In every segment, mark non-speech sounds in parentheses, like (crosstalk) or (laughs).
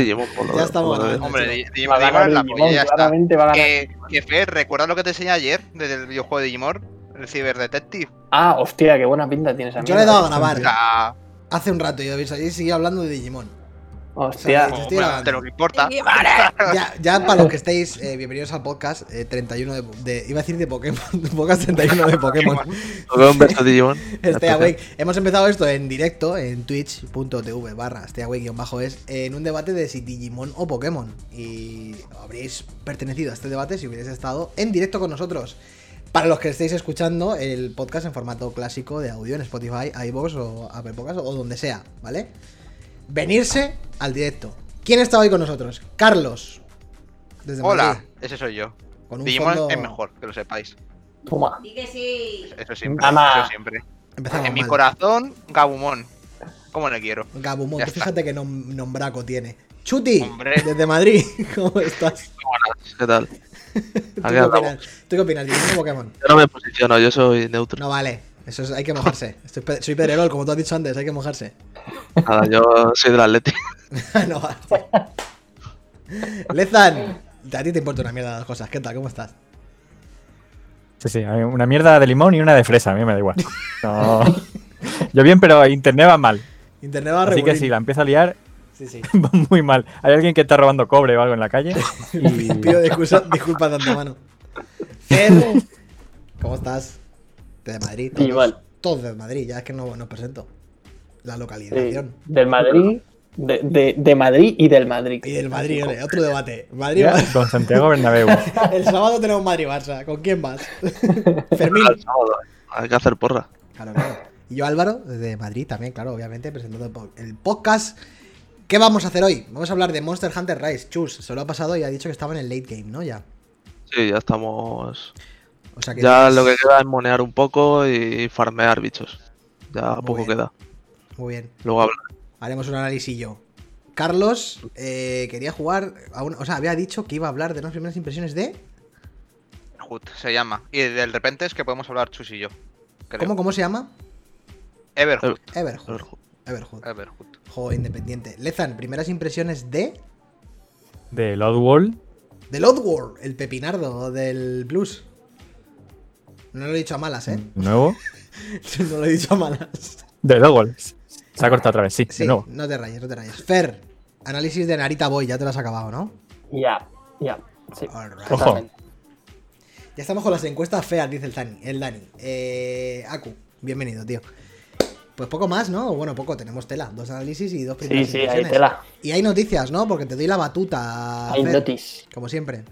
Digimon. Por lo Ya estamos. Hombre, Digimon, a es la Digimon, polla, ya está. claramente va a ganar. Que, que Fer, ¿recuerdas lo que te enseñé ayer del videojuego de Digimon? El Cyber Detective. Ah, hostia, qué buena pinta tienes a Yo le he dado a O grabar hace un rato y habéis ahí seguía hablando de Digimon. Hostia. Te bueno, grabando. de lo que importa. (laughs) Ya, ya para los que estéis, eh, bienvenidos al podcast eh, 31 de, de- Iba a decir de Pokémon. (laughs) Podcast 31 de Pokémon. Pokémon vs (laughs) Digimon. Stay Awake. Hemos empezado esto en directo en twitch.tv barra Stay Awake bajo es en un debate de si Digimon o Pokémon. Y habréis pertenecido a este debate si hubierais estado en directo con nosotros. Para los que estéis escuchando el podcast en formato clásico de audio en Spotify, iVoox o Apple Podcast o donde sea, ¿vale? Venirse al directo. ¿Quién está hoy con nosotros? Carlos. Desde Hola, Madrid, ese soy yo. con un Digimon fondo- es mejor, que lo sepáis. Toma. Di que sí. Eso siempre. Eso siempre. Empezamos En mi corazón, Gabumon. ¿Cómo le quiero? Gabumon, tú fíjate que nom- nombraco tiene. Chuti, Hombre. desde Madrid, (laughs) ¿cómo estás? ¿Qué tal? (laughs) ¿Tú qué opinas? ¿Tú qué opinas? ¿Digimon o Pokémon? Yo no me posiciono, yo soy neutro. No vale, eso es, hay que mojarse. (laughs) Estoy soy Pedrerol, como tú has dicho antes, hay que mojarse. Nada, yo soy del Atleti. (laughs) no. Lezan, a ti te importa una mierda las cosas. ¿Qué tal? ¿Cómo estás? Sí, sí, una mierda de limón y una de fresa, a mí me da igual. No. Yo bien, pero internet va mal. Internet va a Así que regulín. si la empiezo a liar, Sí, sí. (laughs) va muy mal. Hay alguien que está robando cobre o algo en la calle. Y... Pido disculpas, disculpas de antemano. Fer, ¿cómo estás? De Madrid. Todos, Igual. todos de Madrid, ya es que no nos presento. La Sí, localización. del Madrid, de, de- de Madrid y del Madrid. Y del Madrid, ole, otro debate. Madrid, Ya, Con Santiago Bernabéu. (laughs) El sábado tenemos Madrid-Barça. ¿Con quién vas? (laughs) Fermín. Al sábado, Hay que hacer porra. Claro, claro. Y yo, Álvaro, desde Madrid también, claro, obviamente, presentando el el podcast. ¿Qué vamos a hacer hoy? Vamos a hablar de Monster Hunter Rise. Chus, se lo ha pasado y ha dicho que estaba en el late game, ¿no? Ya. Sí, ya estamos. O sea que Ya tienes- lo que queda es monear un poco y farmear bichos. Ya Muy poco bien. queda. Muy bien. Luego habla. Haremos un análisis yo. Carlos eh, quería jugar. A un- o sea, había dicho que iba a hablar de unas primeras impresiones de. Hood se llama. Y de repente es que podemos hablar Chus y yo. creo. ¿Cómo, cómo se llama? Everhood. Everhood. Everhood. Everhood. Juego independiente. Lezan, primeras impresiones de. De World Del Oddworld, el pepinardo del blues. No lo he dicho a malas, ¿eh? nuevo. (laughs) no lo he dicho a malas. De World Se ha cortado otra vez, sí, Sí, de nuevo. no te rayes, no te rayes. Fer, análisis de Narita Boy, ya te lo has acabado, ¿no? Ya, ya. Sí. Alright. Ojo. Ya estamos con las encuestas feas, dice el Dani. El Dani. Eh, Aku, bienvenido, tío. Pues poco más, ¿no? Bueno, poco, tenemos tela. Dos análisis y dos Sí, primeras sí, hay impresiones. tela. Y hay noticias, ¿no? Porque te doy la batuta. Hay notice. Como siempre.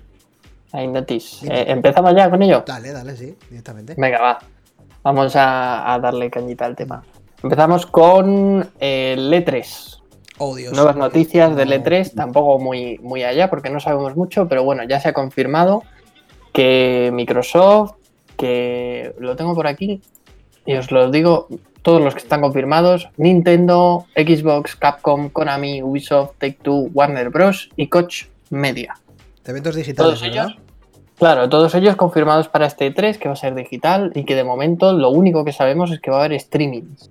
Dime. Eh, ¿Empezamos ya con ello? Dale, dale, sí, directamente. Venga, va. Vamos a, a darle cañita al tema. Empezamos con el E3. Oh, Dios. Nuevas noticias del No. E3, tampoco muy, muy allá porque no sabemos mucho, pero bueno, ya se ha confirmado que Microsoft, que lo tengo por aquí, y os lo digo, todos los que están confirmados, Nintendo, Xbox, Capcom, Konami, Ubisoft, Take-Two, Warner Bros. y Koch Media. Eventos digitales, Todos ¿verdad? ellos. Claro, todos ellos confirmados para este E3, que va a ser digital y que de momento lo único que sabemos es que va a haber streamings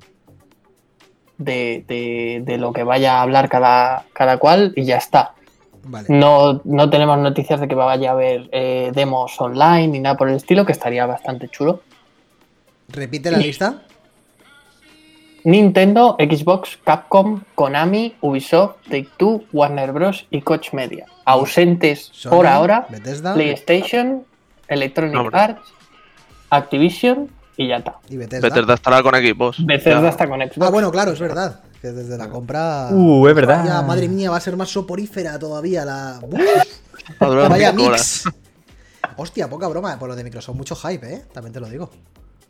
de, de- de lo que vaya a hablar cada, cada cual y ya está. Vale. No, no tenemos noticias de que vaya a haber eh, demos online ni nada por el estilo, que estaría bastante chulo. Repite la lista. Nintendo, Xbox, Capcom, Konami, Ubisoft, Take-Two, Warner Bros. y Koch Media. Ausentes Sony, por ahora, Bethesda PlayStation, Electronic Hombre. Arts, Activision y ya está. y Bethesda. Bethesda estará con equipos. Bethesda Ya. está con Xbox. Ah, bueno, claro, es verdad. Que desde la compra. Uh, es verdad. Ya, madre mía, va a ser más soporífera todavía la. Vaya mix. Hostia, poca broma por lo de Microsoft. Mucho hype, ¿eh? También te lo digo.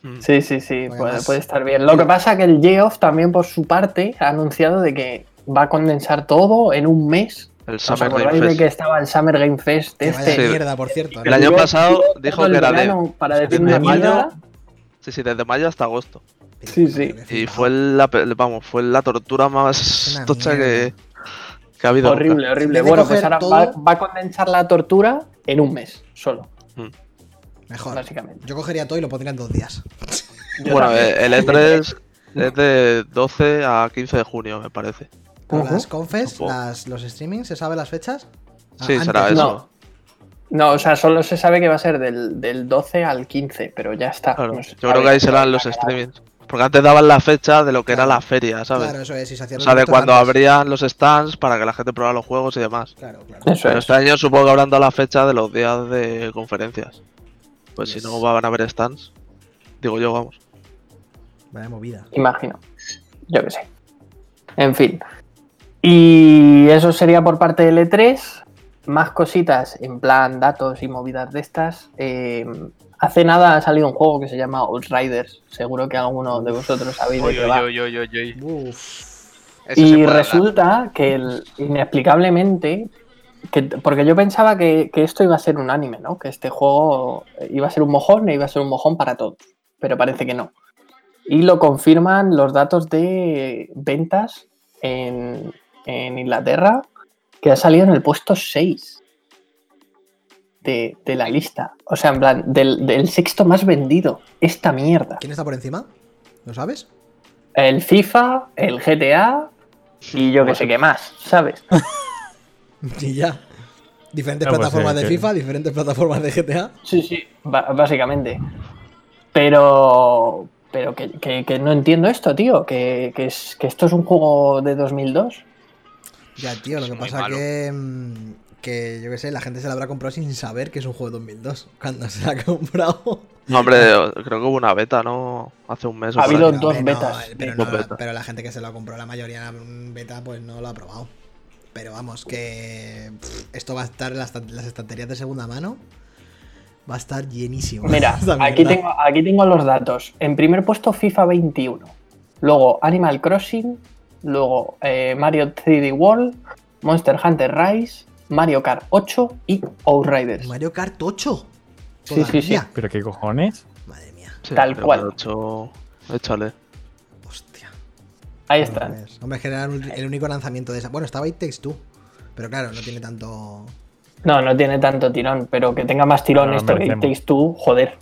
Mm. Sí, sí, sí, Porque puede, estar bien. Lo que pasa que el Geoff también por su parte ha anunciado de que va a condensar todo en un mes. El ¿Os Summer acordáis Game de Fest. que estaba el Summer Game Fest este? Sí. mierda, por cierto. El año pasado dijo que era de- verano Para decir desde una mayo mierda. Sí, sí, desde mayo hasta agosto. Sí, sí. Y fue la, vamos, fue la tortura más Una tocha que, que ha habido. Horrible, horrible. De Bueno, pues ahora todo- va, va a condensar la tortura en un mes solo, Mejor. básicamente. Yo cogería todo y lo pondría en dos días. Yo Bueno, también. eh, el E3 es de 12 a 15 de junio, me parece. Las confes, las, los streamings, ¿se sabe las fechas? Sí, será eso. No. No, o sea, solo se sabe que va a ser del, del 12 al 15, pero ya está. Claro, No se yo creo que ahí serán los streamings. Porque antes daban la fecha de lo que era la feria, ¿sabes? Claro, eso es, y se O sea, de cuando antes. abrían los stands para que la gente probara los juegos y demás. Claro, claro. Eso Pero es. este año supongo que habrán dado la fecha de los días de conferencias. Pues Yes. si no van a haber stands. Digo yo, vamos. Vaya movida. Imagino. Yo qué sé. En fin. Y eso sería por parte del E3. Más cositas en plan datos y movidas de estas. Eh, hace nada ha salido un juego que se llama Outriders. Seguro que alguno de vosotros sabéis de qué va. oy, oy, oy, Y hablar. resulta que el- inexplicablemente, que, porque yo pensaba que, que esto iba a ser un anime, ¿no? Que este juego iba a ser un mojón e iba a ser un mojón para todos, pero parece que no. Y lo confirman los datos de ventas en, en Inglaterra, que ha salido en el puesto 6 de, de la lista. O sea, en plan, del, del sexto más vendido. Esta mierda. ¿Quién está por encima? ¿Lo sabes? El FIFA, el GTA y yo que sé qué más, ¿sabes? (laughs) (laughs) Y ya. Diferentes Ah, pues, plataformas eh, de que- FIFA, diferentes plataformas de GTA. Sí, sí, básicamente. Pero. Pero que, que- que no entiendo esto, tío. Que, que es, que esto es un juego de 2002. Ya, tío, lo Es que pasa malo. que. mm, Que yo qué sé, la gente se la habrá comprado sin saber que es un juego de 2002. Cuando se la ha comprado. No, hombre, creo que hubo una beta, ¿no? Hace un mes o Ha habido ahí. dos no, betas. pero, Dos no, betas. pero la gente que se lo compró, la mayoría en beta, pues no lo ha probado. Pero vamos, que pff, esto va a estar en las, las estanterías de segunda mano. Va a estar llenísimo. (laughs) Mira, aquí tengo, aquí tengo los datos. En primer puesto, FIFA 21. Luego Animal Crossing. Luego eh, Mario 3D World. Monster Hunter Rise. Mario Kart 8 y Outriders. Mario Kart 8. Sí, sí, sí. ¿Pero qué cojones? Madre mía, Sí, Tal cual. que lo he hecho- Échale. Ahí está. Hombre, es que era el único lanzamiento de esa. Bueno, estaba It Takes Two. Pero claro, no tiene tanto. No, no tiene tanto tirón, pero que tenga más tirón No, esto que merecemos. Takes Two, joder.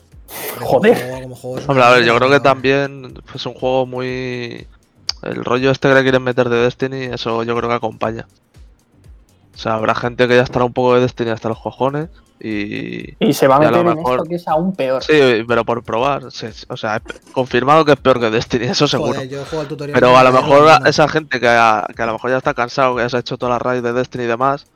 Joder. juego- como juego es Hombre, a ver, yo creo que también es un juego muy. El rollo este que le quieren meter de Destiny, eso yo creo que acompaña. O sea, habrá gente que ya estará un poco de Destiny hasta los cojones y. Y se va a a lo meter en mejor- esto que es aún peor. Sí, pero por probar. sí, o sea, confirmado que es peor que Destiny, (laughs) eso seguro. Joder, yo juego al tutorial. Pero a lo me mejor esa gente que a, que a lo mejor ya está cansado, que ya se ha hecho toda la raid de Destiny y demás,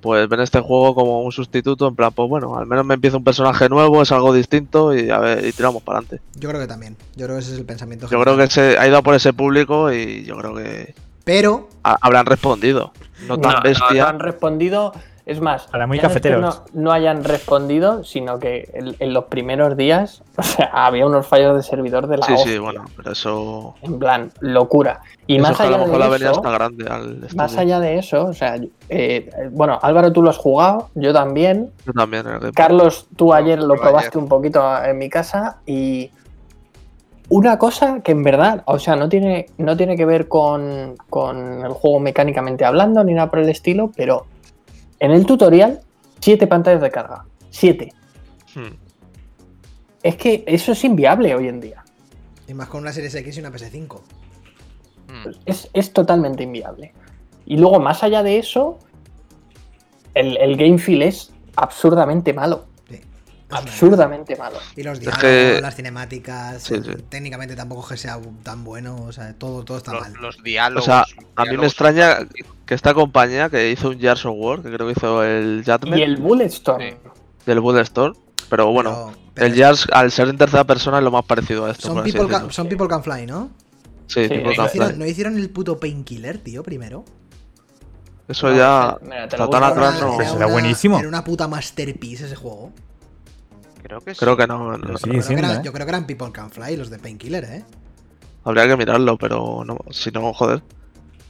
pues ven este juego como un sustituto, en plan, pues bueno, al menos me empieza un personaje nuevo, es algo distinto y a ver, y tiramos para adelante. Yo creo que también. Yo creo que ese es el pensamiento. Yo creo que se ha ido por ese público y yo creo que Pero, ha- habrán respondido. No tan No, no, bestia. no han respondido. Es más, Para muy ya no es que cafeteros. No, no hayan respondido, sino que en, en los primeros días (laughs) o sea, había unos fallos de servidor de la Sí, sí, bueno, pero eso. En plan, locura. Y eso más allá lo mejor la de avenida eso, está grande al más allá de eso, o sea, eh, bueno, Álvaro, tú lo has jugado, yo también. Yo también. Carlos, tú No, ayer lo probaste ayer. un poquito en mi casa y una cosa que en verdad, o sea, no tiene, no tiene que ver con, con el juego mecánicamente hablando ni nada por el estilo, pero en el tutorial, siete pantallas de carga. Siete. Hmm. Es que eso es inviable hoy en día. y más con una Series X y una PS5. Mm. Es, es totalmente inviable. Y luego, más allá de eso, el, el game feel es absurdamente malo. Absurdamente malo. Y los Es diálogos, que- las cinemáticas, Sí, sí. técnicamente tampoco es que sea tan bueno, o sea, todo, todo está Los, mal. los O diálogos. sea, los a mí me extraña que esta compañía que hizo un Gears of War, que creo que hizo el Judgment Y el Bulletstorm. Sí. del Bulletstorm, pero bueno, Pero- pero el Gears al ser en tercera persona es lo más parecido a esto. son, people can, son People Can Fly, ¿no? Sí, Sí, tipo sí, ¿No hicieron, no hicieron el puto Painkiller, tío, primero? Eso ya. mira, te lo está tan atrás, no. Pues era era una- buenísimo. Era una puta masterpiece ese juego. Creo que sí. Creo que no. sí. Creo, que ¿eh? yo creo que eran People Can Fly los de Painkiller, ¿eh? Habría que mirarlo, pero no, si no, joder.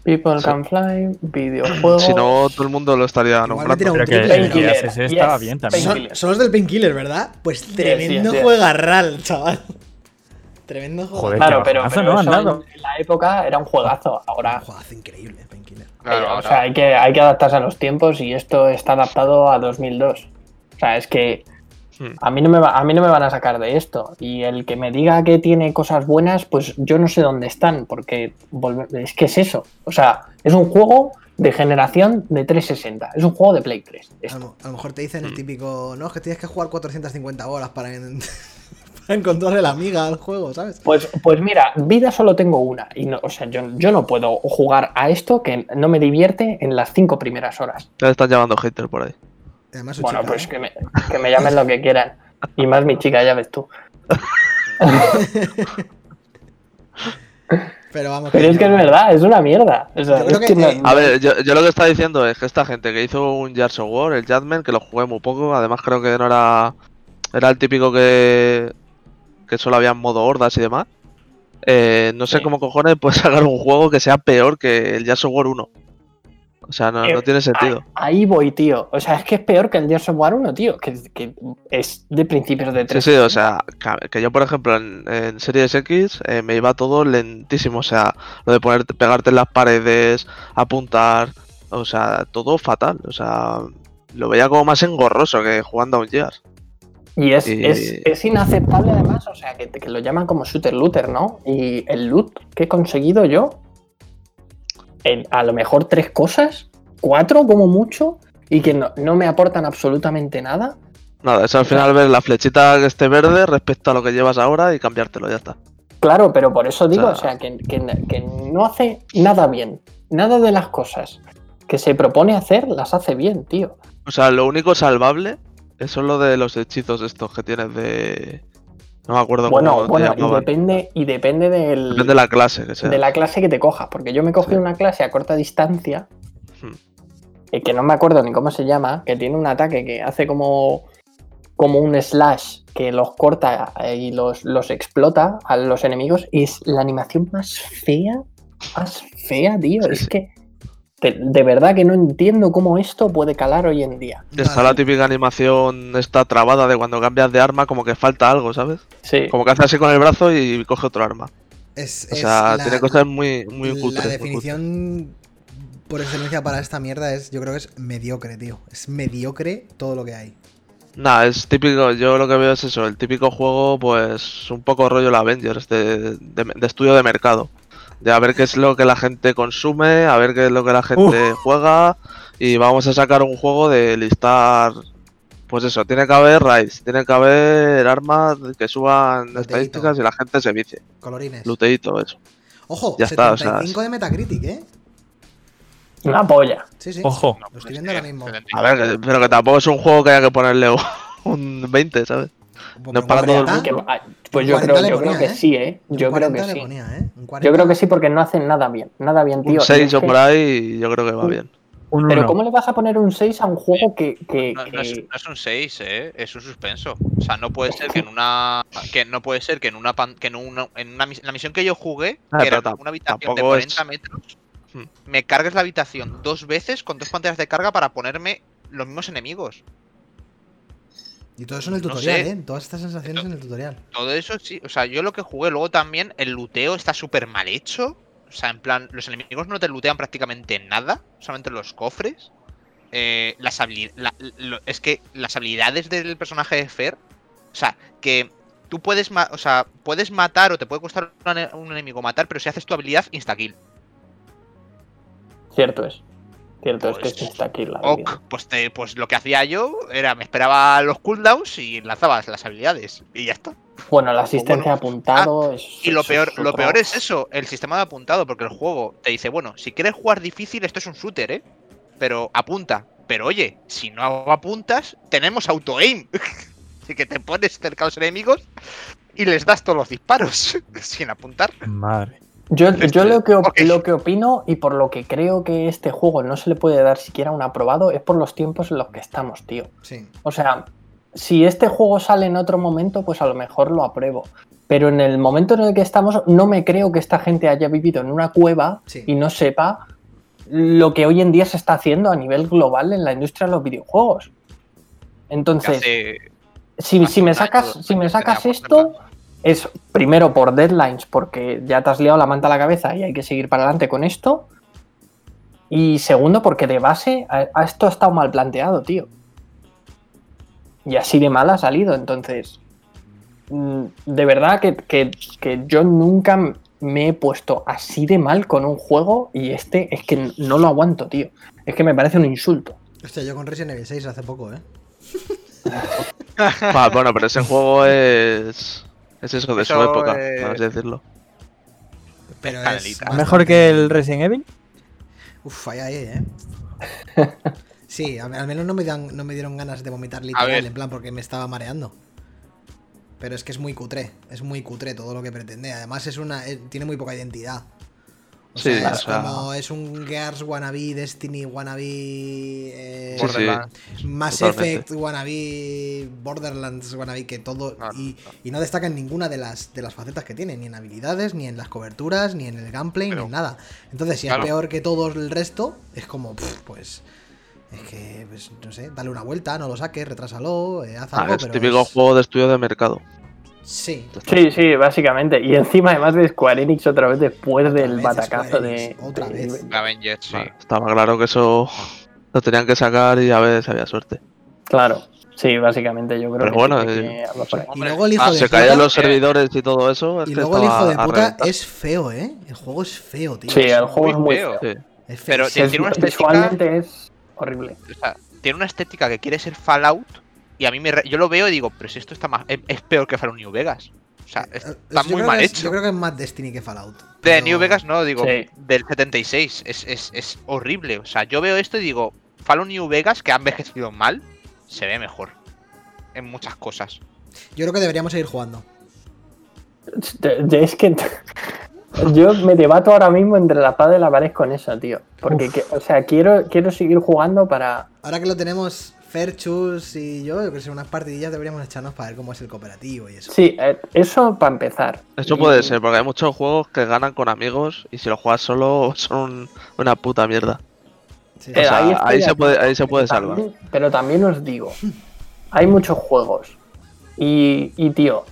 People Sí. Can Fly, videojuegos. Si no, todo el mundo lo estaría nombrando. un Pero que Painkiller, ese estaba yes, bien también. Son, los del Painkiller, ¿verdad? Pues tremendo sí, sí. juegarral, chaval. Tremendo juego. Joder, Claro, pero, pero ¿no? eso en la época era un juegazo. Un Ahora, juegazo increíble, Painkiller. Claro, eh, o ahora- sea, hay que, hay que adaptarse a los tiempos y esto está adaptado a 2002. O sea, es que. A mí, no me va- a mí no me van a sacar de esto. Y el que me diga que tiene cosas buenas, pues yo no sé dónde están, porque es que es eso. O sea, es un juego de generación de 360. Es un juego de Play 3. A lo, a lo mejor te dicen el Mm. típico, no, es que tienes que jugar 450 horas para, en- (laughs) para encontrarle la amiga al juego, ¿sabes? Pues, pues mira, vida solo tengo una. Y no, o sea, yo, yo no puedo jugar a esto que no me divierte en las cinco primeras horas. Ya están llamando hater por ahí. Además, Bueno, chica, pues ¿eh? que me, que me llamen lo que quieran. Y más mi chica, ya ves tú. (laughs) Pero vamos. Pero es que es verdad, es una mierda. O sea, Yo creo es que, que no- eh, A ver, yo, yo lo que está diciendo es que esta gente que hizo un Gears of War, el Jadman, que lo jugué muy poco, además creo que no era. Era el típico que. que solo había modo hordas y demás. eh, no sé Sí. cómo cojones puede (laughs) sacar un juego que sea peor que el Gears of War 1. O sea, no, Eh, no tiene sentido. Ahí voy, tío. O sea, es que es peor que el Gears of War 1, tío. Que, que es de principios de Sí, 3. sí, o sea, que- que yo, por ejemplo, en, en Series X eh, me iba todo lentísimo. O sea, lo de ponerte, pegarte en las paredes, apuntar, o sea, todo fatal. O sea, lo veía como más engorroso que jugando a un Gears. Y es, Y- es, es inaceptable además, o sea, que, que lo llaman como shooter looter, ¿no? Y el loot que he conseguido yo, en a lo mejor tres cosas, cuatro como mucho, y que no, no me aportan absolutamente nada. Nada, es al final ver la flechita que esté verde respecto a lo que llevas ahora y cambiártelo, ya está. Claro, pero por eso digo, O o sea- que, que- que no hace nada bien. Nada de las cosas que se propone hacer las hace bien, tío. O sea, lo único salvable es lo de los hechizos estos que tienes de... No me acuerdo Bueno, cómo bueno, y depende, y depende del, Depende de la clase que sea. de la clase que te cojas, porque yo me cogí Sí. una clase a corta distancia, Hmm. que no me acuerdo ni cómo se llama, que tiene un ataque que hace como, como un slash que los corta eh, y los, los explota a los enemigos, y es la animación más fea, más fea, tío. Sí, es sí. que de, de verdad que no entiendo cómo esto puede calar hoy en día. Está Vale. la típica animación esta trabada de cuando cambias de arma como que falta algo, ¿sabes? Sí. Como que hace así con el brazo y coge otro arma. Es, O es sea, la- tiene cosas muy, muy La cutres. muy cutres. definición por excelencia para esta mierda es, yo creo que es mediocre, tío. Es mediocre todo lo que hay. Nah, es típico, yo lo que veo es eso, el típico juego, pues un poco rollo el Avengers, de, de- de estudio de mercado. De a ver qué es lo que la gente consume, a ver qué es lo que la gente juega, y vamos a sacar un juego de listar. Pues eso, tiene que haber raids, tiene que haber armas que suban estadísticas y la gente se vicie. Colorines. Luteito, eso. Ojo, Ya está, o sea, 75 de Metacritic, ¿eh? Una polla. Sí, sí. Ojo. Lo estoy viendo ahora mismo. A ver, pero que tampoco es un juego que haya que ponerle (laughs) un 20, ¿sabes? Pues no para todo el 40, mundo. Que- pues Un yo 40 creo, que ¿eh? sí, ¿eh? un Yo creo 40 que sí. ponía, ¿eh? Un Yo 40. creo que sí porque no hacen nada bien. Nada bien, tío. Un Y 6 es o por ahí, yo creo que va bien. Un Pero uno. ¿cómo le vas a poner un 6 a un juego que... que- No, no es, que- no es un 6, ¿eh? es un suspenso. O sea, no puede ser que en una. Que no puede ser que en una. pan- Que en una, en una la misión que yo jugué, Ah, que era una habitación de tampoco es- 40 metros, me cargues la habitación dos veces con dos pantallas de carga para ponerme los mismos enemigos. Y todo eso en el no tutorial, sé. ¿eh? Todas estas sensaciones en el tutorial. Todo eso sí. O sea, yo lo que jugué luego también, el luteo está súper mal hecho. O sea, en plan, los enemigos no te lutean prácticamente nada, solamente los cofres. Eh, las la- lo- es que las habilidades del personaje de Fer, o sea, que tú puedes, ma- o sea, puedes matar o te puede costar un enemigo matar, pero si haces tu habilidad, insta-kill. Cierto es. Cierto es Pues, que está aquí la Ok, pues, te- pues lo que hacía yo era, me esperaba los cooldowns y lanzabas las habilidades. Y ya está. Bueno, la asistencia bueno. apuntado es... Ah, Y lo peor, es lo peor es eso, el sistema de apuntado, porque el juego te dice, bueno, si quieres jugar difícil, esto es un shooter, ¿eh? Pero apunta. Pero oye, si no apuntas, tenemos auto-aim. (laughs) Así que te pones cerca a los enemigos y les das todos los disparos (laughs) sin apuntar. Madre. Yo, Este- yo lo, que lo opino y por lo que creo que este juego no se le puede dar siquiera un aprobado es por los tiempos en los que estamos, tío. Sí. O sea, si este juego sale en otro momento, pues a lo mejor lo apruebo. Pero en el momento en el que estamos, no me creo que esta gente haya vivido en una cueva Sí. y no sepa lo que hoy en día se está haciendo a nivel global en la industria de los videojuegos. Entonces, si, me sacas, si me sacas esto, es primero por deadlines, porque ya te has liado la manta a la cabeza y hay que seguir para adelante con esto. Y segundo, porque de base a, a esto ha estado mal planteado, tío. y así de mal ha salido. Entonces, mm, de verdad que, que- que yo nunca me he puesto así de mal con un juego y este es que no lo aguanto, tío. Es que me parece un insulto. Hostia, yo con Resident Evil 6 hace poco, ¿eh? (laughs) Ah, bueno, pero ese juego es. Es eso de su época, es- por así decirlo. Pero es. Canelita. ¿Mejor que el Resident Evil? Uf, ahí, ahí, ¿eh? (laughs) Sí, al menos no me, dan, no me dieron ganas de vomitar A literal, en plan, porque me estaba mareando. Pero es que es muy cutre, es muy cutre todo lo que pretende. Además, es una eh, tiene muy poca identidad. O Sí, sea, o es sea- como es un Gears wannabe, Destiny wannabe, eh, Sí. Mass totalmente. Effect wannabe, Borderlands wannabe, que todo No, y, y no destaca en ninguna de las de las facetas que tiene, ni en habilidades, ni en las coberturas, ni en el gameplay, ni en nada. Entonces, si Claro. es peor que todo el resto, es como, pues es que, pues, no sé, dale una vuelta, no lo saques, retrásalo, eh, haz Ah, algo, es pero típico es- juego de estudio de mercado. Sí, Sí, sí, básicamente. Y encima, además de Square Enix otra vez después Otra del vez batacazo de. Otra de- vez. La Avengers, sí. Vale, estaba claro que eso lo tenían que sacar y a ver si había suerte. Claro, sí, básicamente yo creo Pero que. bueno, sí, que eh. Y luego el hijo ah, de Se puta- caían los servidores y todo eso. Es y que luego el hijo de puta es feo, ¿eh? El juego es feo, tío. Sí, el juego es muy feo. feo. Sí. Es feo. Pero tiene una estética- visualmente es horrible. O sea, tiene una estética que quiere ser Fallout y a mí me re- yo lo veo y digo, pero si esto está más es, es peor que Fallout New Vegas. O sea, Eh, está yo muy mal es- hecho. Yo creo que es más Destiny que Fallout. De pero- New Vegas no, digo, Sí. del 76. Es, es, es horrible. O sea, yo veo esto y digo, Fallout New Vegas, que ha envejecido mal, se ve mejor. En muchas cosas. Yo creo que deberíamos seguir jugando. De- de- Es que (laughs) yo me debato ahora mismo entre la espada y la pared con eso, tío. Porque, que- o sea, quiero, quiero seguir jugando para. Ahora que lo tenemos Ferchus y yo, yo creo que unas partidillas deberíamos echarnos para ver cómo es el cooperativo y eso. Sí, eh, eso para empezar. Eso Y- puede ser, porque hay muchos juegos que ganan con amigos y si lo juegas solo (laughs) son una puta mierda. Sí, Eh, O sea, ahí se puede- ahí se puede salvar. también- Pero también os digo, (laughs) hay muchos juegos. Y, y, tío,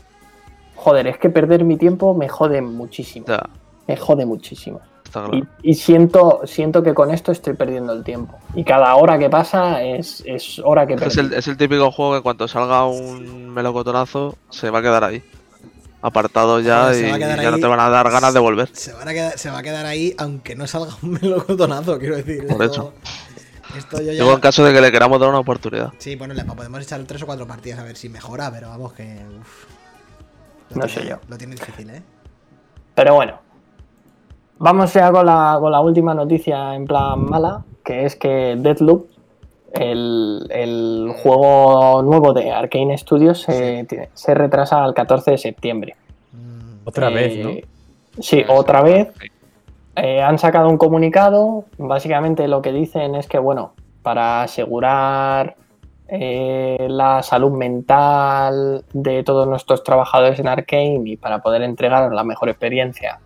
joder, es que perder mi tiempo me jode muchísimo. O Me jode muchísimo. Está Y, claro. y siento, siento que con esto estoy perdiendo el tiempo. Y cada hora que pasa es, es hora que Es el, es el típico juego que cuando salga un melocotonazo se va a quedar ahí. Apartado ya y ya no te van a dar ganas de volver. Se, van a quedar- se va a quedar ahí aunque no salga un (laughs) melocotonazo, quiero decir. Por esto, esto yo ya... Digo en caso de que le queramos dar una oportunidad. Sí, bueno, le podemos echar tres o cuatro partidas a ver si mejora, pero vamos que... uf. No tiene- sé yo. Lo tiene difícil, ¿eh? Pero bueno. Vamos ya con la, con la última noticia en plan mala, que es que Deadloop, el, el juego nuevo de Arkane Studios, se, se retrasa al 14 de septiembre. Mm, Otra Eh, vez, ¿no? Sí, otra vez. Eh, han sacado un comunicado. Básicamente lo que dicen es que, bueno, para asegurar eh, la salud mental de todos nuestros trabajadores en Arkane y para poder entregar la mejor experiencia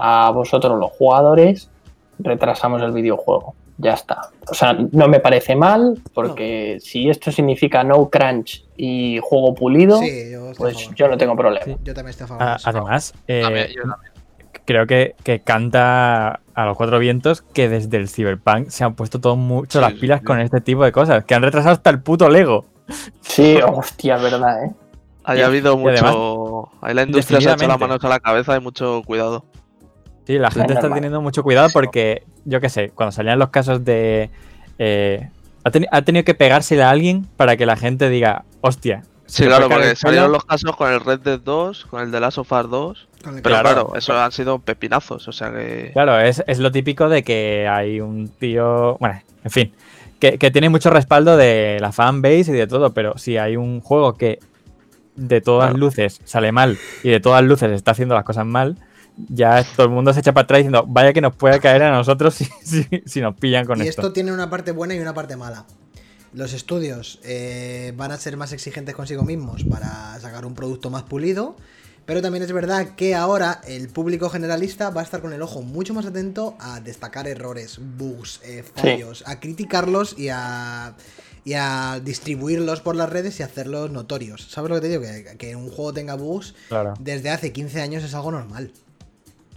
a vosotros los jugadores, retrasamos el videojuego. Ya está. O sea, no me parece mal, porque si esto significa no crunch y juego pulido, Sí, yo pues yo no tengo problema. Sí. Yo también estoy a favor. Ah, de eso. además, eh, yo también. creo que, que canta a los cuatro vientos que desde el Cyberpunk se han puesto todos mucho Sí, las pilas sí. con este tipo de cosas, que han retrasado hasta el puto Lego. Sí, hostia, es verdad, ¿eh? Haya habido y además, mucho. Ahí la industria se ha hecho las manos a la cabeza y mucho cuidado. Sí, la gente está normal. teniendo mucho cuidado porque, yo qué sé, cuando salían los casos de... eh, ha, teni- ha tenido que pegársele a alguien para que la gente diga, hostia. Sí, claro, porque salieron pelo". los casos con el Red Dead 2, con el de Last of Us 2. Con el Pero claro, Claro. eso han sido pepinazos, o sea que. Claro, es, es lo típico de que hay un tío. Bueno, en fin. Que, que tiene mucho respaldo de la fanbase y de todo, pero si hay un juego que de todas Claro. luces sale mal y de todas luces está haciendo las cosas mal, ya todo el mundo se echa para atrás diciendo, vaya que nos puede caer a nosotros si, (laughs) si- si nos pillan con y esto. esto tiene una parte buena y una parte mala. Los estudios eh, van a ser más exigentes consigo mismos para sacar un producto más pulido, pero también es verdad que ahora el público generalista va a estar con el ojo mucho más atento a destacar errores, bugs, eh, fallos, a criticarlos y a, y a distribuirlos por las redes y hacerlos notorios. ¿Sabes lo que te digo? Que, que un juego tenga bugs Claro. desde hace 15 años es algo normal.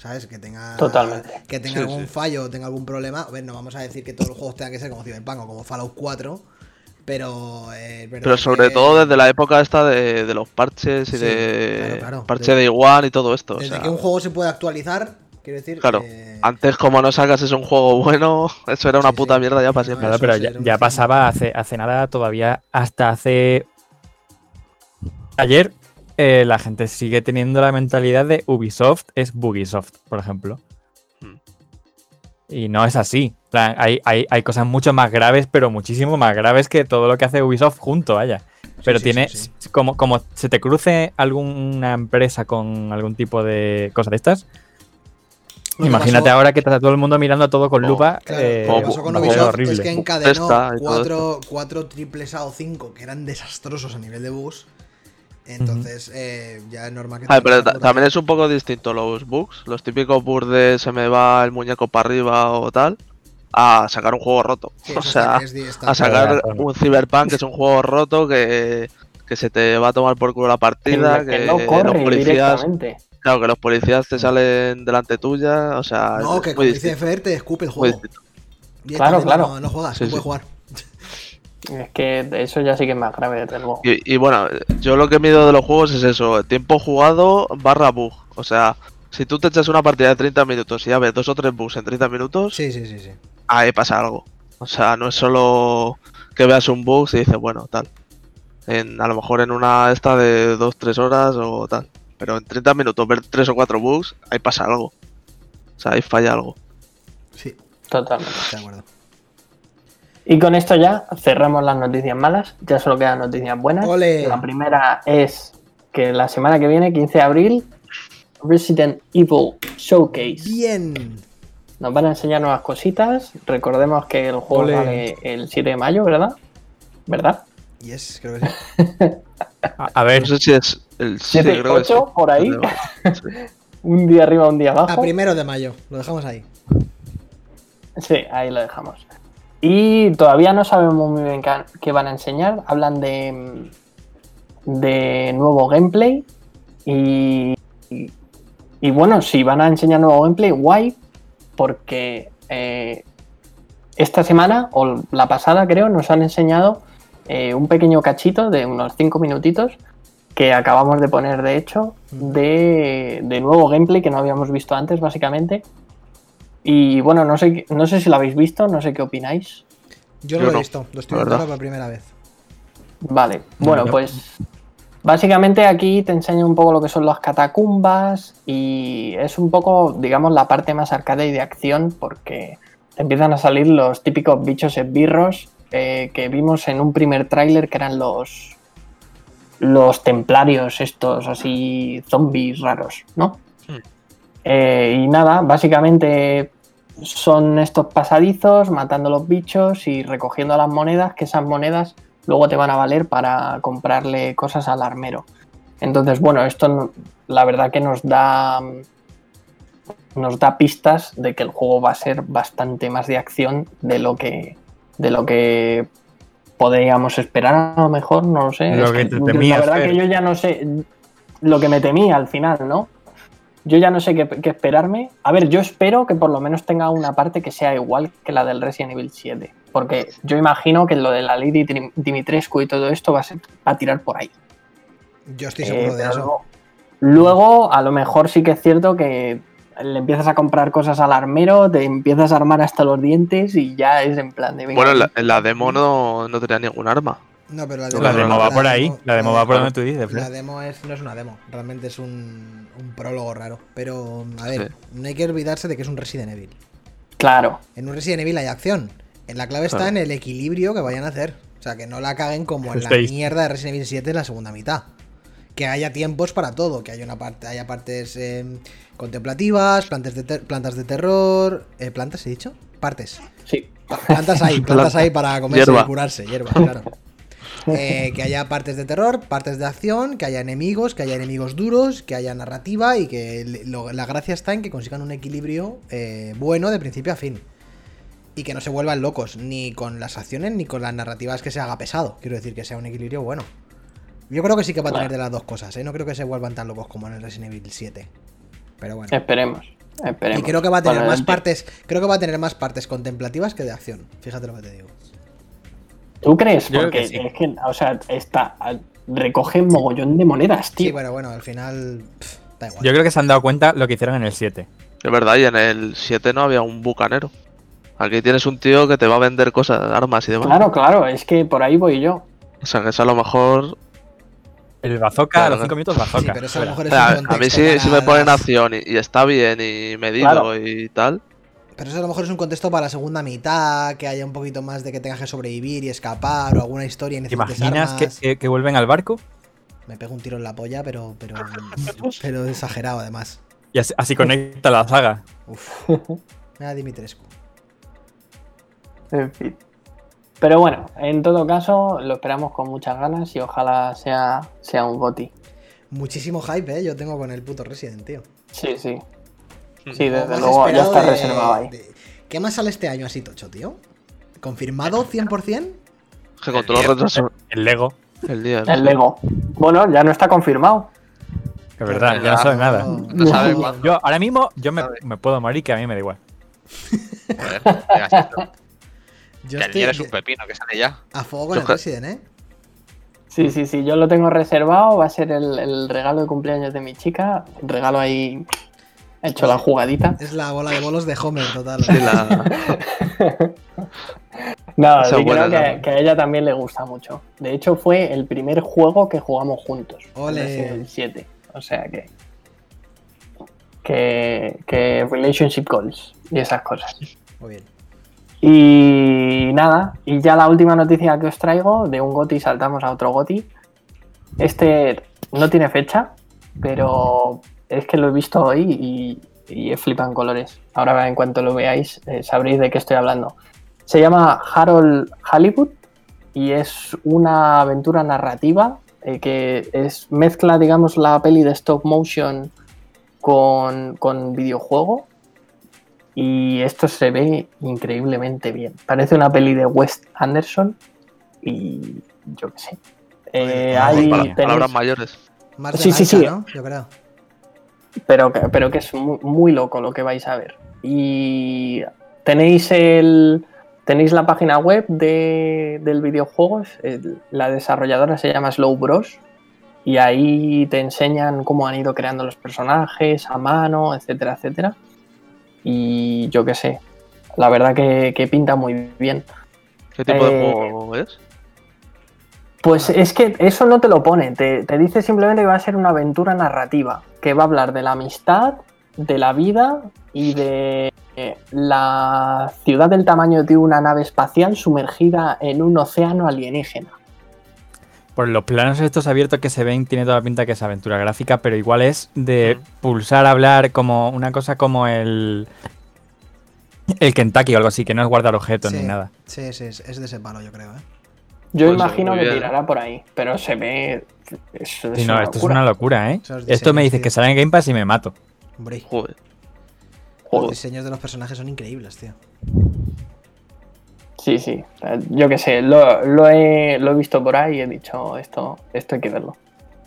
¿Sabes? Que tenga, Totalmente. que tenga Sí, algún sí. fallo o tenga algún problema. A ver, no vamos a decir que todos los juegos tengan que ser como Cyberpunk o como Fallout 4. Pero, eh, Pero sobre que todo desde la época esta de, de los parches y Sí, de claro, claro. parche De- de igual y todo esto. o Desde sea, que un juego se puede actualizar, quiero decir. Claro, que- Antes como no sacas es un juego bueno, (laughs) eso era una Sí, puta sí. mierda ya para No, siempre. Pero sí ya, ya pasaba hace, hace nada, todavía hasta hace. Ayer, eh, la gente sigue teniendo la mentalidad de Ubisoft es Bugisoft, por ejemplo. Hmm. Y no es así. Plan, hay, hay, hay cosas mucho más graves, pero muchísimo más graves que todo lo que hace Ubisoft junto, vaya. Pero sí, tiene, sí, sí. Como, como se te cruce alguna empresa con algún tipo de cosa de estas, Lo que imagínate pasó- ahora que está todo el mundo mirando todo con Oh, lupa. Claro, eh, lo que como- pasó con a Ubisoft horrible. es que encadenó cuatro, cuatro triples A o cinco que eran desastrosos a nivel de bugs. Entonces, eh, ya es normal que. A ver, pero también es un poco distinto los bugs, los típicos bugs de se me va el muñeco para arriba o tal, a sacar un juego roto. Sí, (laughs) o sea, a sacar un Cyberpunk que es un juego roto que, que se te va a tomar por culo la partida, que que, no los policías, claro, que los policías te salen delante tuya, o sea, No, es que muy como dice Fer, te escupe el juego. Directamente claro. No, no juegas, Sí, no puedes sí. jugar. Es que eso ya sí que es más grave, desde luego. Y, y bueno, yo lo que mido de los juegos es eso, tiempo jugado barra bug. O sea, si tú te echas una partida de 30 minutos y ya ves dos o tres bugs en 30 minutos, Sí, sí, sí, sí. ahí pasa algo. O sea, no es solo que veas un bug y dices, bueno, tal. En, a lo mejor en una esta de 2-3 horas o tal. Pero en 30 minutos ver 3 o 4 bugs, ahí pasa algo. O sea, ahí falla algo. Sí, Totalmente. de acuerdo. Y con esto ya cerramos las noticias malas. Ya solo quedan noticias buenas. Ole. La primera es que la semana que viene, 15 de abril, Resident Evil Showcase. Bien. Nos van a enseñar nuevas cositas. Recordemos que el juego Ole. sale el 7 de mayo, ¿verdad? ¿Verdad? Yes, creo que sí. A, a ver, No sé si es el 7, sí, creo que sí. 8, por ahí. Sí. (laughs) Un día arriba, un día A abajo. primero de mayo, lo dejamos ahí. Sí, ahí lo dejamos. Y todavía no sabemos muy bien qué, van a enseñar. Hablan de, de nuevo gameplay. Y, y, y bueno, si van a enseñar nuevo gameplay, guay. Porque eh, esta semana, o la pasada creo, nos han enseñado eh, un pequeño cachito de unos 5 minutitos que acabamos de poner, de hecho, de, de nuevo gameplay que no habíamos visto antes, básicamente. Y bueno, no sé, no sé si lo habéis visto, no sé qué opináis. Yo no lo he visto, lo estoy viendo por primera vez. Vale, No, bueno, no. pues básicamente aquí te enseño un poco lo que son las catacumbas y es un poco, digamos, la parte más arcade y de acción porque te empiezan a salir los típicos bichos esbirros eh, que vimos en un primer tráiler que eran los los templarios estos así zombies raros, ¿no? Eh, y nada, básicamente son estos pasadizos matando los bichos y recogiendo las monedas, que esas monedas luego te van a valer para comprarle cosas al armero. Entonces, bueno, esto la verdad que nos da nos da pistas de que el juego va a ser bastante más de acción de lo que de lo que podríamos esperar a lo mejor, no lo sé. Lo Es que te la verdad que yo ya no sé lo que me temía al final, ¿no? Yo ya no sé qué, qué esperarme. A ver, yo espero que por lo menos tenga una parte que sea igual que la del Resident Evil 7. Porque yo imagino que lo de la Lady Dim- Dimitrescu y todo esto va a, ser, va a tirar por ahí. Yo estoy Eh, seguro de eso. Luego, luego, a lo mejor sí que es cierto que le empiezas a comprar cosas al armero, te empiezas a armar hasta los dientes y ya es en plan de... venga, Bueno, en la, la demo no, no tenía ningún arma. No, pero la La demo, va por ahí, la demo va por donde tú dices, La Fred. demo es, no es una demo, realmente es un, un prólogo raro. Pero, a ver, Sí. no hay que olvidarse de que es un Resident Evil. Claro, En un Resident Evil hay acción. En la clave está Claro. en el equilibrio que vayan a hacer. O sea, que no la caguen como en la mierda de Resident Evil 7 en la segunda mitad. Que haya tiempos para todo, que haya una parte, haya partes eh, contemplativas, plantas de, ter- plantas de terror. Eh, ¿Plantas he dicho? Partes. sí. Plantas ahí, (laughs) plantas ahí para comerse Hierba. y curarse, hierba, claro. (laughs) Eh, que haya partes de terror, partes de acción, que haya enemigos, que haya enemigos duros, que haya narrativa y que lo- la gracia está en que consigan un equilibrio eh, bueno de principio a fin. Y que no se vuelvan locos, ni con las acciones ni con las narrativas que se haga pesado. Quiero decir, que sea un equilibrio bueno. Yo creo que sí que va a tener de las dos cosas, ¿eh? No creo que se vuelvan tan locos como en el Resident Evil 7. Pero bueno. Esperemos, esperemos. Y creo que va a tener Bueno, más partes, creo que va a tener más partes contemplativas que de acción. Fíjate lo que te digo. ¿Tú crees? Yo creo Porque que sí. es que, o sea, está, recoge mogollón de monedas, tío. Sí, bueno, bueno, al final. pff, da igual. Yo creo que se han dado cuenta lo que hicieron en el 7. Es verdad, y en el 7 no había un bucanero. Aquí tienes un tío que te va a vender cosas, armas y demás. Claro, claro, es que por ahí voy yo. O sea, que eso a lo mejor. El bazooka, Claro, a los claro. 5 minutos Sí, bazooka. pero eso a lo mejor o es sea, un a mí sí, si para me ponen acción y, y está bien y medido Claro. y tal. Pero eso a lo mejor es un contexto para la segunda mitad, que haya un poquito más de que tengas que sobrevivir y escapar o alguna historia y ¿Te imaginas armas. que, que- que vuelven al barco? Me pego un tiro en la polla, pero pero (laughs) pero exagerado además. Y así, así conecta la saga. Uf. (laughs) Mira Dimitrescu. En fin. Pero bueno, en todo caso, lo esperamos con muchas ganas y ojalá sea, sea un goti. Muchísimo hype, eh, yo tengo con el puto Resident, tío. Sí, sí. Sí, desde luego ya está de- reservado ahí. de- ¿Qué más sale este año así tocho, tío? ¿Confirmado 100%? Que con todos los retrasos. El Lego. El día. El Lego. Bueno, ya no está confirmado. Es verdad, ya no sabe nada. No sabe. Yo ahora mismo yo me, me puedo morir que a mí me da igual. Joder. (laughs) Yo que el estoy niño es un pepino, que sale ya. a fuego con el. Resident, eh. Sí, sí, sí, yo lo tengo reservado. Va a ser el, el regalo de cumpleaños de mi chica. Regalo ahí. He hecho la jugadita. Es la bola de bolos de Homer, total. Sí, la- (laughs) No, sí buena, creo que, ¿no? que a ella también le gusta mucho. De hecho, fue el primer juego que jugamos juntos. Ole. El 7. O sea que. Que, que Relationship Goals y esas cosas. Muy bien. Y nada, y ya la última noticia que os traigo, de un GOTI saltamos a otro GOTI. Este no tiene fecha, pero es que lo he visto hoy y, y flipan colores. Ahora en cuanto lo veáis eh, sabréis de qué estoy hablando. Se llama Harold Hollywood y es una aventura narrativa eh, que es mezcla, digamos, la peli de stop motion con, con videojuego y esto se ve increíblemente bien. Parece una peli de Wes Anderson y yo qué sé. Eh, hay- tenéis- palabras mayores. Sí, sí, sí. ¿no? Yo creo. Pero, que- pero que es muy, muy loco lo que vais a ver. Y tenéis el tenéis la página web de, del videojuego, la desarrolladora se llama Slow Bros. Y ahí te enseñan cómo han ido creando los personajes a mano, etcétera, etcétera. Y yo qué sé, la verdad que, que pinta muy bien. ¿Qué tipo de Eh, juego es? Pues es que eso no te lo pone, te, te dice simplemente que va a ser una aventura narrativa, que va a hablar de la amistad, de la vida y de eh, la ciudad del tamaño de una nave espacial sumergida en un océano alienígena. Por los planos estos abiertos que se ven, tiene toda la pinta que es aventura gráfica, pero igual es de Mm. pulsar, hablar, como una cosa como el. El Kentucky o algo así, que no es guardar objetos Sí. ni nada. Sí, sí, es, es de ese palo, yo creo, eh. Yo Pues, imagino que tirará por ahí, pero se ve... Eso es Sí, no, esto es una locura, ¿eh? Esos Esto me diseños, dice tío. que sale en Game Pass y me mato. Hombre, Joder. los diseños de los personajes son increíbles, tío. Sí, sí, yo qué sé, lo, lo he, lo he visto por ahí y he dicho, esto, esto hay que verlo.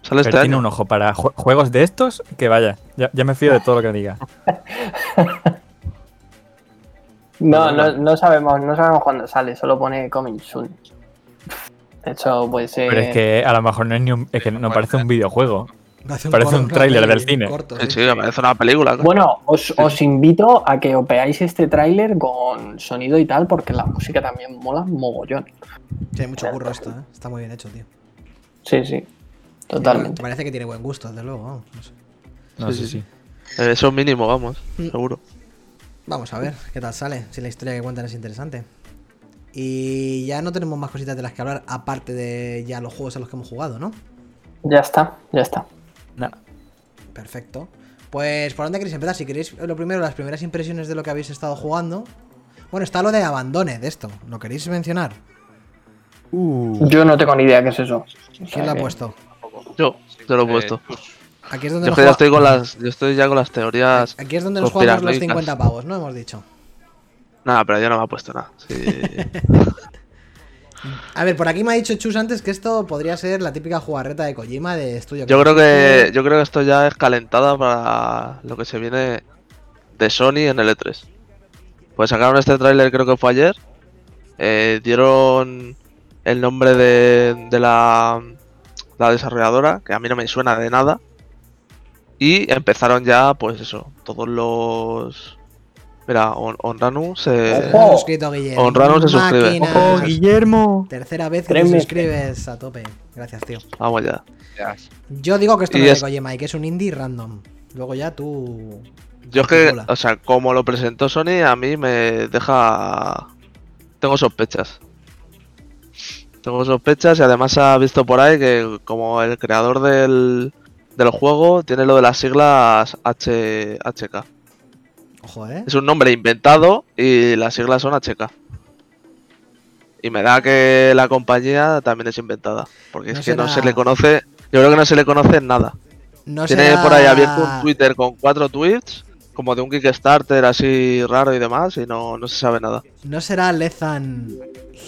Sale este Pero tiene año. un ojo para ju- juegos de estos, que vaya. Ya, ya me fío de todo lo que diga. (laughs) No, no, no sabemos, no sabemos cuándo sale, solo pone coming soon. De hecho, pues Pero es que a lo mejor no es ni un. Es que no parece un videojuego. Parece Parece un corto, tráiler del cine. corto, Sí, sí. sí, me parece una película. claro. Bueno, os, os invito a que os veáis este tráiler con sonido y tal, porque la música también mola mogollón. Sí, hay mucho curro esto, eh. Está muy bien hecho, tío. Sí, sí, totalmente. Parece que tiene buen gusto, desde luego, vamos. no sé. No Sí, sé sí, si. Eh, Eso mínimo, vamos. Mm. Seguro. Vamos a ver qué tal sale, si la historia que cuentan es interesante. Y ya no tenemos más cositas de las que hablar, aparte de ya los juegos a los que hemos jugado, ¿no? Ya está, ya está. No. Perfecto. Pues, ¿por dónde queréis empezar? Si queréis, lo primero, las primeras impresiones de lo que habéis estado jugando. Bueno, está lo de Abandone, de esto. ¿Lo queréis mencionar? Yo no tengo ni idea qué es eso. O sea ¿Quién lo ha que- puesto? Yo, yo lo he Eh, puesto. pues, Aquí es donde Yo nos que ya juega- estoy con las. Yo estoy ya con las teorías. Aquí es donde nos jugamos los conspiranoicas. 50 pavos, ¿no? Hemos dicho. Nada, pero yo no me ha puesto nada. Sí. (laughs) A ver, por aquí me ha dicho Chus antes que esto podría ser la típica jugarreta de Kojima de estudio. Yo creo que yo creo que esto ya es calentada para lo que se viene de Sony en el E3. Pues sacaron este tráiler creo que fue ayer. Eh, dieron el nombre de, de la, la desarrolladora, que a mí no me suena de nada. Y empezaron ya, pues eso, todos los... Mira, On- Onranu se... Ojo. suscrito, Guillermo. Honrano se suscribe. Máquina. ¡Ojo, Guillermo! Tercera vez que Créeme. te suscribes a tope. Gracias, tío. Vamos ya. Yo digo que esto Y no es es- de Kojima y que es un indie random. Luego ya tú. Yo es que, Hola. o sea, como lo presentó Sony, a mí me deja... Tengo sospechas. Tengo sospechas y además se ha visto por ahí que como el creador del, del juego tiene lo de las siglas H, HK. Eh. Es un nombre inventado y las siglas son HK. Y me da que la compañía también es inventada. Porque No es que no se le conoce... Yo creo que no se le conoce nada. No Tiene será- por ahí abierto un Twitter con cuatro tweets, como de un Kickstarter así raro y demás, y no, no se sabe nada. No será Lezan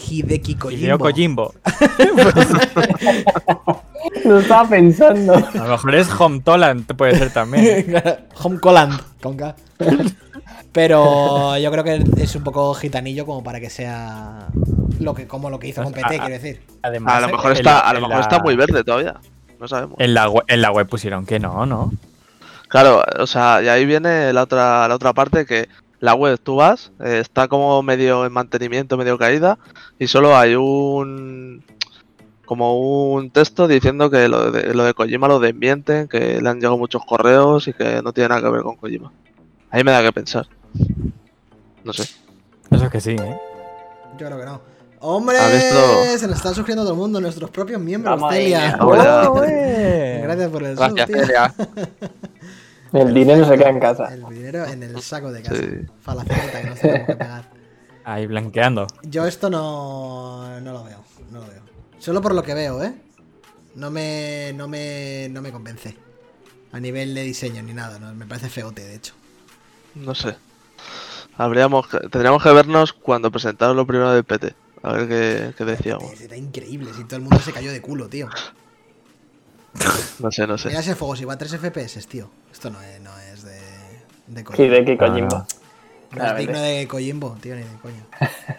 Hideki Hideo Kojimbo. Kojimbo. (laughs) Lo estaba pensando. A lo mejor es Home Toland, puede ser también. (laughs) Home Coland, con K. (laughs) Pero (laughs) yo creo que es un poco gitanillo como para que sea lo que como lo que hizo con PT, quiero decir. Además, A lo mejor en está, a lo mejor la- está muy verde todavía. No sabemos. En la, we- en la web pusieron que no, ¿no? Claro, o sea, y ahí viene la otra, la otra parte que la web tú vas, eh, está como medio en mantenimiento, medio caída, y solo hay un como un texto diciendo que lo de, lo de Kojima lo desmienten, que le han llegado muchos correos y que no tiene nada que ver con Kojima. Ahí me da que pensar. No sé. Eso es que sí, ¿eh? Yo creo que no. ¡Hombre! Se nos está suscribiendo todo el mundo, nuestros propios miembros, Vamos ahí, Celia. mira. Hola. ¡Oh, eh! (laughs) Gracias por el sub, Gracias, tío. Celia. (laughs) El dinero se queda en casa. El dinero en el saco de casa. Sí. Falacerita que nos tenemos que pegar. (laughs) Ahí blanqueando. Yo esto no, no lo veo, no lo veo. Solo por lo que veo, ¿eh? No me, no me, no me convence. A nivel de diseño ni nada, ¿no? me parece feote, de hecho. No sé. Habríamos que- tendríamos que vernos cuando presentaron lo primero del PT. A ver qué, qué decíamos. Está increíble, si todo el mundo se cayó de culo, tío. No sé, no sé. Mira ese fuego, si va a 3 FPS, tío. Esto no es, no es de, de Kojima. Hideki Ah, Kojimbo. no. No es digno de Kojimbo, tío, ni de coño. (laughs)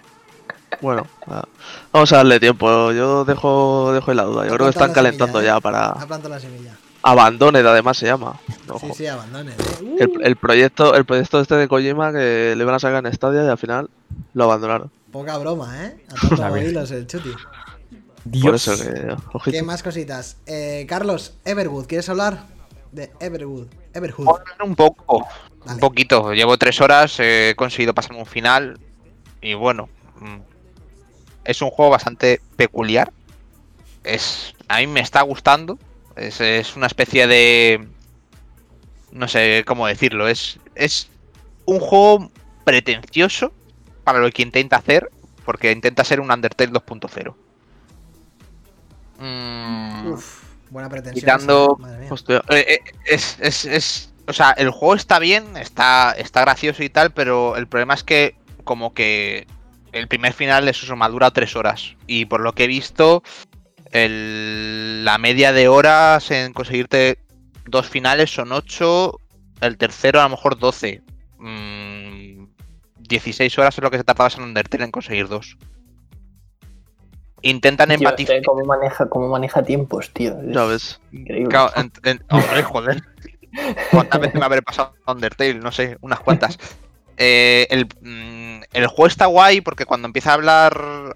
Bueno, va. vamos a darle tiempo. Yo dejo, dejo en la duda. Yo creo que están calentando semilla, ya ¿eh? para Ha plantado la semilla. Abandoned, además se llama. Ojo. Sí, sí, abandone. ¿eh? El, el proyecto, el proyecto este de Kojima que le iban a sacar en Stadia y al final lo abandonaron. Poca broma, ¿eh? A hilos (laughs) el chuti. Por Dios. eso que, ¿Qué más cositas? Eh, Carlos, Everwood, ¿quieres hablar? De Everwood. Everhood. Un poco, un poquito. Llevo tres horas, he conseguido pasarme un final y bueno, mm, es un juego bastante peculiar. Es, a mí me está gustando. Es, es una especie de, no sé cómo decirlo. Es, es un juego pretencioso para lo que intenta hacer, porque intenta ser un Undertale 2.0. Mm, Uf, buena pretensión. Quitando-. Hostia, eh, eh, es, es, es- o sea, el juego está bien, está, está gracioso y tal, pero el problema es que como que el primer final es eso, me dura tres horas. Y por lo que he visto, el- la media de horas en conseguirte dos finales son ocho, el tercero a lo mejor 12. Mm, 16 horas es lo que se tardaba en Undertale en conseguir dos. Intentan empatizar. cómo maneja, cómo maneja tiempos, tío. Es ya ves. Increíble. Claro, en- en- hombre, joder. ¿Cuántas veces me habré pasado Undertale? No sé, unas cuantas. (laughs) Eh, el, mm, el juego está guay porque cuando empieza a hablar,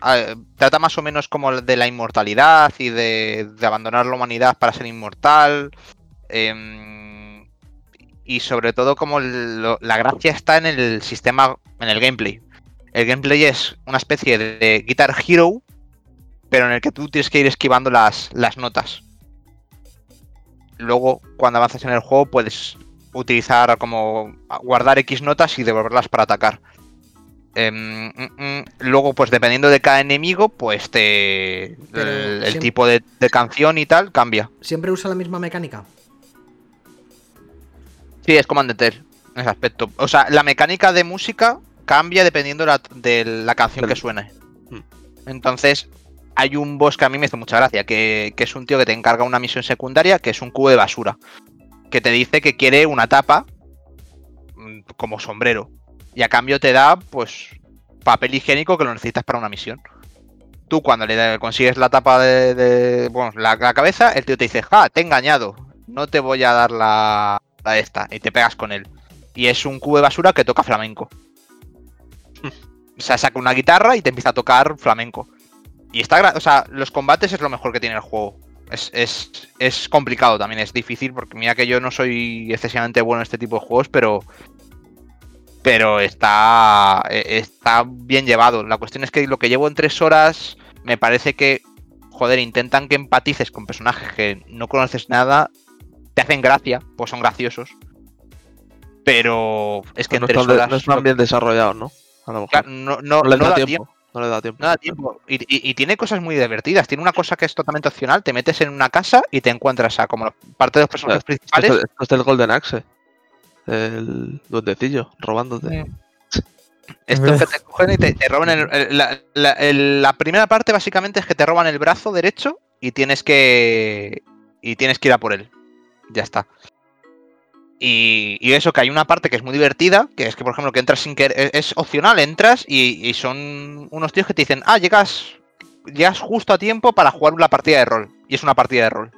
trata más o menos como de la inmortalidad y de, de abandonar la humanidad para ser inmortal. em, y sobre todo como la gracia está en el sistema, en el gameplay. El gameplay es una especie de, de Guitar Hero, pero en el que tú tienes que ir esquivando las, las notas luego cuando avanzas en el juego puedes utilizar como guardar X notas y devolverlas para atacar. Em, mm, mm, luego, pues dependiendo de cada enemigo, pues te el, tipo de, de canción y tal cambia. ¿Siempre usa la misma mecánica? Sí, es como Undertale en ese aspecto. O sea, la mecánica de música cambia dependiendo la- de la canción que suene. Hmm. Entonces, hay un boss que a mí me hizo mucha gracia, que, que es un tío que te encarga una misión secundaria, que es un cubo de basura. Que te dice que quiere una tapa mm, como sombrero. Y a cambio te da, pues, papel higiénico que lo necesitas para una misión. Tú cuando le consigues la tapa de, de- bueno, la, la cabeza, el tío te dice, ja, te he engañado, no te voy a dar la, la esta, y te pegas con él. Y es un cubo de basura que toca flamenco. (laughs) O sea, saca una guitarra y te empieza a tocar flamenco. Y está, o sea, los combates es lo mejor que tiene el juego. Es, es, es complicado también, es difícil, porque mira que yo no soy excesivamente bueno en este tipo de juegos, pero pero está, eh, está bien llevado. La cuestión es que lo que llevo en tres horas me parece que, joder, intentan que empatices con personajes que no conoces nada, te hacen gracia, pues son graciosos. Pero es que no, en tres están, de- horas no están bien desarrollados, ¿no? A lo mejor. claro, no, no- no les no da tiempo, tiempo. No le da tiempo. No da tiempo. Y, y- y tiene cosas muy divertidas. Tiene una cosa que es totalmente opcional. Te metes en una casa y te encuentras a como parte de los personajes principales. esto es del Golden Axe. El duendecillo, robándote. Estos que te cogen y te, te roban el, el- la, la- el- la primera parte básicamente es que te roban el brazo derecho y tienes que y tienes que ir a por él. Ya está. Y, y eso que hay una parte que es muy divertida, que es que por ejemplo que entras sin querer, es, es opcional, entras y, y son unos tíos que te dicen, ah, llegas, llegas justo a tiempo para jugar una partida de rol. Y es una partida de rol.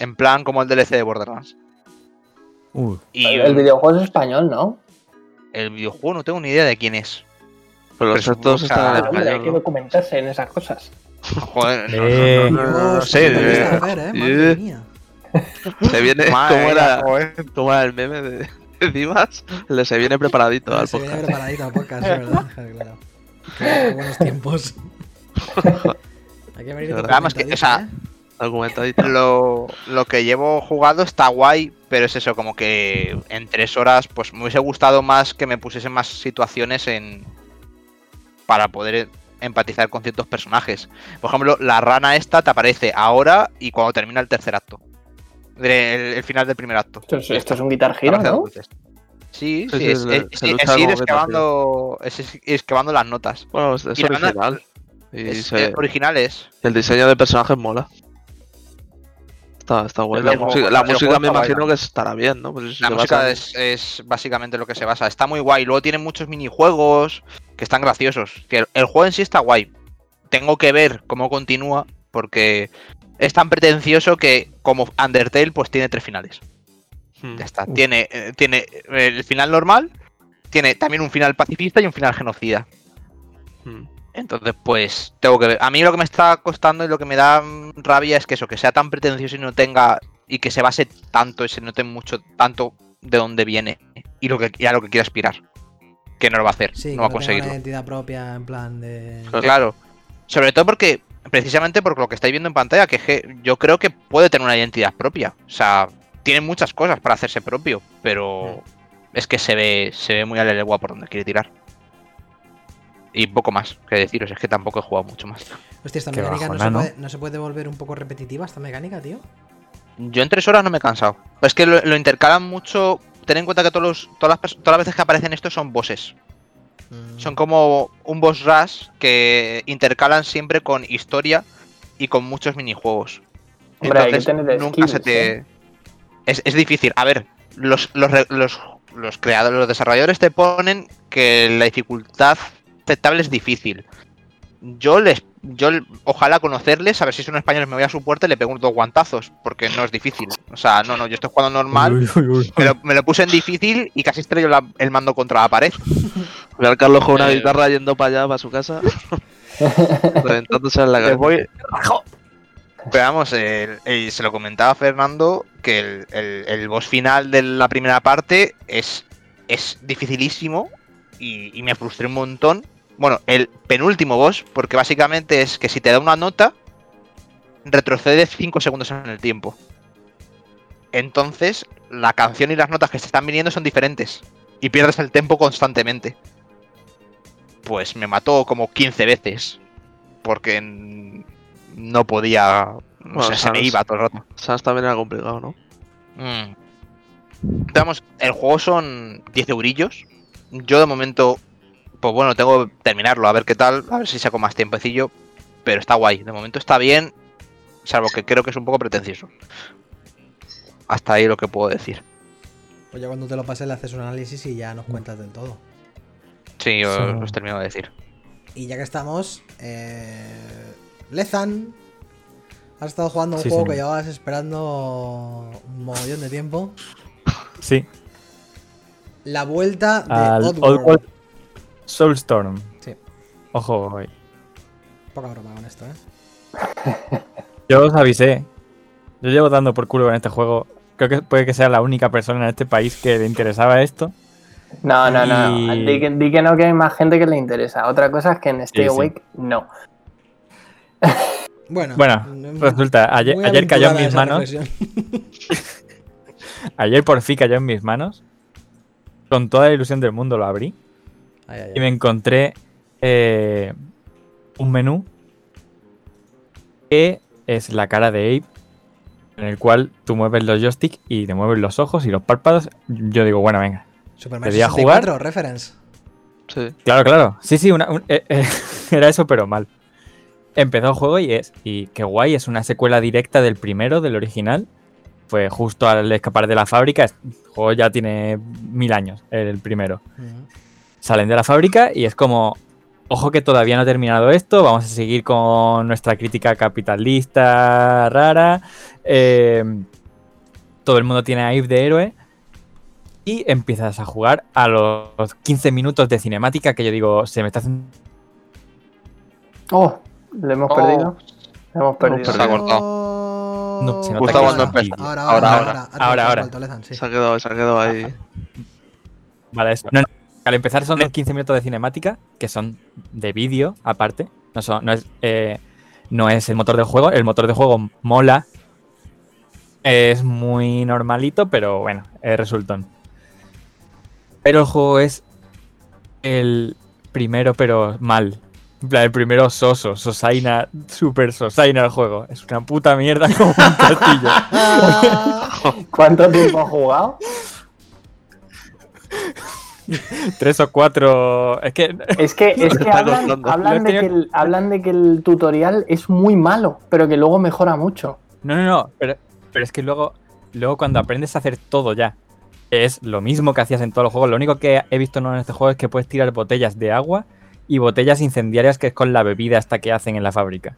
En plan como el DLC de Borderlands. Uy, Y El videojuego es español, ¿no? el videojuego no tengo ni idea de quién es. Pero los Pero que- están en Hombre, hay español, que documentarse en esas cosas. Joder, no, Eh. no, no, no, sé, eh, eh, madre mía. (laughs) Se viene, Madre ¿cómo, mía, era, era el meme de? El de se viene preparadito al Se viene podcast. preparadito al podcast, es verdad. (laughs) Claro. Qué, buenos tiempos. (laughs) Hay que venir. Vamos, que, o sea, ¿eh? Lo, lo que llevo jugado está guay, pero es eso, como que en tres horas, pues me hubiese gustado más que me pusiesen más situaciones en. para poder empatizar con ciertos personajes. Por ejemplo, la rana esta te aparece ahora y cuando termina el tercer acto. El, el final del primer acto. Esto es, esto es un Guitar Hero, ¿no? Sí, Sí, es, es- es- ir escavando, es ir escavando las notas. Bueno, es, es Y la banda- original. Y Es, se- originales. el diseño de personajes mola. Está, está guay. La música, la música juego me imagino que estará bien, ¿no? Pues La música es, es básicamente lo que se basa. Está muy guay. Luego tiene muchos minijuegos que están graciosos. Que el, el juego en sí está guay. Tengo que ver cómo continúa porque es tan pretencioso que como Undertale pues tiene tres finales. Hmm. Ya está. Tiene, eh, tiene el final normal, tiene también un final pacifista y un final genocida. Hmm. Entonces, pues, tengo que ver. A mí lo que me está costando y lo que me da mm, rabia es que eso, que sea tan pretencioso y no tenga. y que se base tanto y se note mucho, tanto de dónde viene y, lo que, y a lo que quiere aspirar. Que no lo va a hacer, Sí, no va a tenga una conseguirlo. identidad propia en plan de. Claro. Claro. Sobre todo porque, precisamente por lo que estáis viendo en pantalla, que yo creo que puede tener una identidad propia. O sea, tiene muchas cosas para hacerse propio, pero es que se ve, se ve muy a la legua por donde quiere tirar. Y poco más que deciros, es que tampoco he jugado mucho más. Hostia, esta Qué mecánica no, se puede, no se puede volver un poco repetitiva, esta mecánica, tío. Yo en tres horas no me he cansado. Es que lo, lo intercalan mucho. Ten en cuenta que todos los- todas, las, todas las veces que aparecen estos son bosses. Mm. Son como un boss rush que intercalan siempre con historia y con muchos minijuegos. Hombre, Entonces nunca skills, se te. ¿eh? Es, es difícil. A ver, los, los, los creadores, los desarrolladores te ponen que la dificultad aceptable es difícil. Yo les. Yo ojalá conocerles, a ver si son españoles, me voy a su puerta y le pego dos guantazos, porque no es difícil. O sea, no, no, yo estoy jugando normal, Uy, uy, uy. me lo, me lo puse en difícil y casi estrello la- el mando contra la pared. (laughs) Ve al Carlos con una Eh. guitarra yendo para allá, para su casa. (laughs) reventándose en la cabeza. voy- Pero vamos, el- el- se lo comentaba a Fernando que el, el- el boss final de la primera parte es, es dificilísimo y, y me frustré un montón. Bueno, el penúltimo boss, porque básicamente es que si te da una nota, retrocede 5 segundos en el tiempo. Entonces, la canción y las notas que se están viniendo son diferentes y pierdes el tempo constantemente. Pues me mató como 15 veces porque no podía. No Bueno, sé, se me iba todo el rato. Sans también era complicado, ¿no? Mm. Vamos, el juego son 10 eurillos. Yo de momento, pues bueno, tengo que terminarlo, a ver qué tal, a ver si saco más tiempecillo. Pero está guay, de momento está bien, salvo que creo que es un poco pretencioso. Hasta ahí lo que puedo decir. Pues ya cuando te lo pases le haces un análisis y ya nos cuentas del todo. Sí, os, Sí. os termino de decir. Y ya que estamos, eh, Lezan. Has estado jugando un Sí, juego señor. que llevabas esperando un mogollón de tiempo. Sí, La vuelta de Oddworld. Soulstorm. Sí, Ojo, eh. poca broma con esto, ¿eh? (laughs) yo os avisé. Yo llevo dando por culo en este juego. Creo que puede que sea la única persona en este país que le interesaba esto. No, no, no. no. Y- Di, que, di que no, que hay más gente que le interesa. Otra cosa es que en Stay Sí, sí. Awake no. (laughs) Bueno, Bueno, resulta, ayer, ayer cayó en mis manos. (laughs) Ayer por fin cayó en mis manos. Con toda la ilusión del mundo lo abrí. Ay, ay, Y me encontré eh, un menú que es la cara de Abe, en el cual tú mueves los joysticks y te mueves los ojos y los párpados. Yo digo, bueno, venga. Super Mario ¿Debía 64, reference. Sí. Claro, claro. Sí, sí, una- un- eh, eh, (laughs) era eso, pero mal. Empezó el juego y es, y qué guay, es una secuela directa del primero, del original. Fue justo al escapar de la fábrica. El juego ya tiene mil años, el primero. Salen de la fábrica y es como, ojo que todavía no ha terminado esto, vamos a seguir con nuestra crítica capitalista rara, eh, todo el mundo tiene a Eve de héroe y empiezas a jugar a los 15 minutos de cinemática que yo digo, se me está haciendo... Oh, le hemos Oh. perdido. Le hemos perdido. Se ha cortado. No, se nota empezó. antiguo. Ahora, Ahora, ahora, ahora. ahora. Ahora, ahora. vuelto, Lezan, sí. Se ha quedado, se ha quedado ahí. Vale, eso. No, no, Al empezar son 15 minutos de cinemática, que son de vídeo aparte. No, son- no es, eh, no es el motor de juego. El motor de juego mola. Es muy normalito, pero bueno, es resultón. Pero el juego es el primero, pero mal. En plan, el primero soso, sosaina, super sosaina el juego. Es una puta mierda como un castillo. (laughs) ¿Cuánto tiempo has jugado? (laughs) Tres o cuatro. Es que Es que, es que Está hablan, de que el, hablan de que el tutorial es muy malo, pero que luego mejora mucho. No, no, no, pero, pero es que luego, luego cuando aprendes a hacer todo ya, es lo mismo que hacías en todos los juegos. Lo único que he visto en este juego es que puedes tirar botellas de agua y botellas incendiarias que es con la bebida hasta que hacen en la fábrica.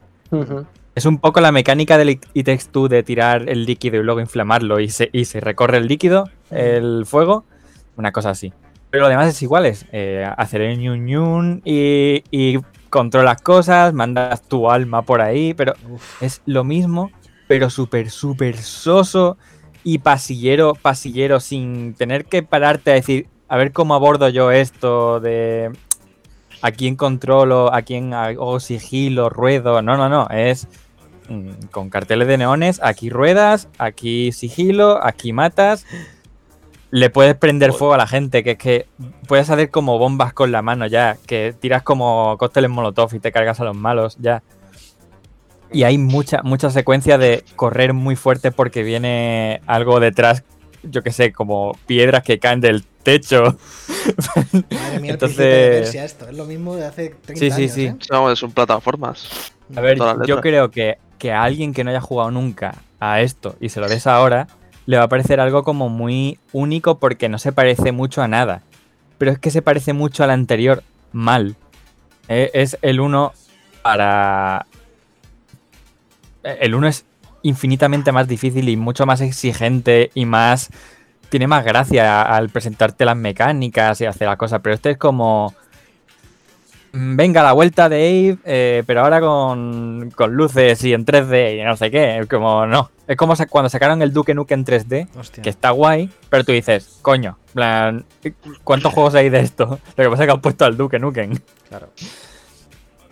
Es un poco la mecánica del It Takes Two de tirar el líquido y luego inflamarlo y se, y se recorre el líquido, el fuego, una cosa así. Pero lo demás es igual, es eh, hacer el ñun ñun y, y controlas cosas, mandas tu alma por ahí, pero Uf. es lo mismo, pero súper, súper soso y pasillero, pasillero, sin tener que pararte a decir, a ver cómo abordo yo esto de a quién controlo, a quién hago sigilo, ruedo. No, no, no, es mm, con carteles de neones, aquí ruedas, aquí sigilo, aquí matas. Le puedes prender fuego a la gente, que es que puedes hacer como bombas con la mano ya, que tiras como cócteles molotov y te cargas a los malos ya. Y hay mucha, mucha secuencia de correr muy fuerte porque viene algo detrás, yo que sé, como piedras que caen del techo. Madre mía, el Entonces- príncipe de Persia esto. Es lo mismo de hace 30 Sí, sí, años, sí. ¿eh? No, son plataformas. A ver, yo creo que, que a alguien que no haya jugado nunca a esto y se lo des ahora, le va a parecer algo como muy único porque no se parece mucho a nada. Pero es que se parece mucho al anterior mal. Eh, es el uno para... eh, El uno es infinitamente más difícil y mucho más exigente y más... Tiene más gracia al presentarte las mecánicas y hacer las cosas, pero este es como... "Mm, Venga, la vuelta de Abe, eh, pero ahora con, con luces y en 3D y no sé qué. Es como, no. Es como cuando sacaron el Duke Nukem en 3D, Hostia. que está guay, pero tú dices, coño, plan, ¿cuántos juegos hay de esto? Lo que pasa es que han puesto al Duke Nukem. Claro.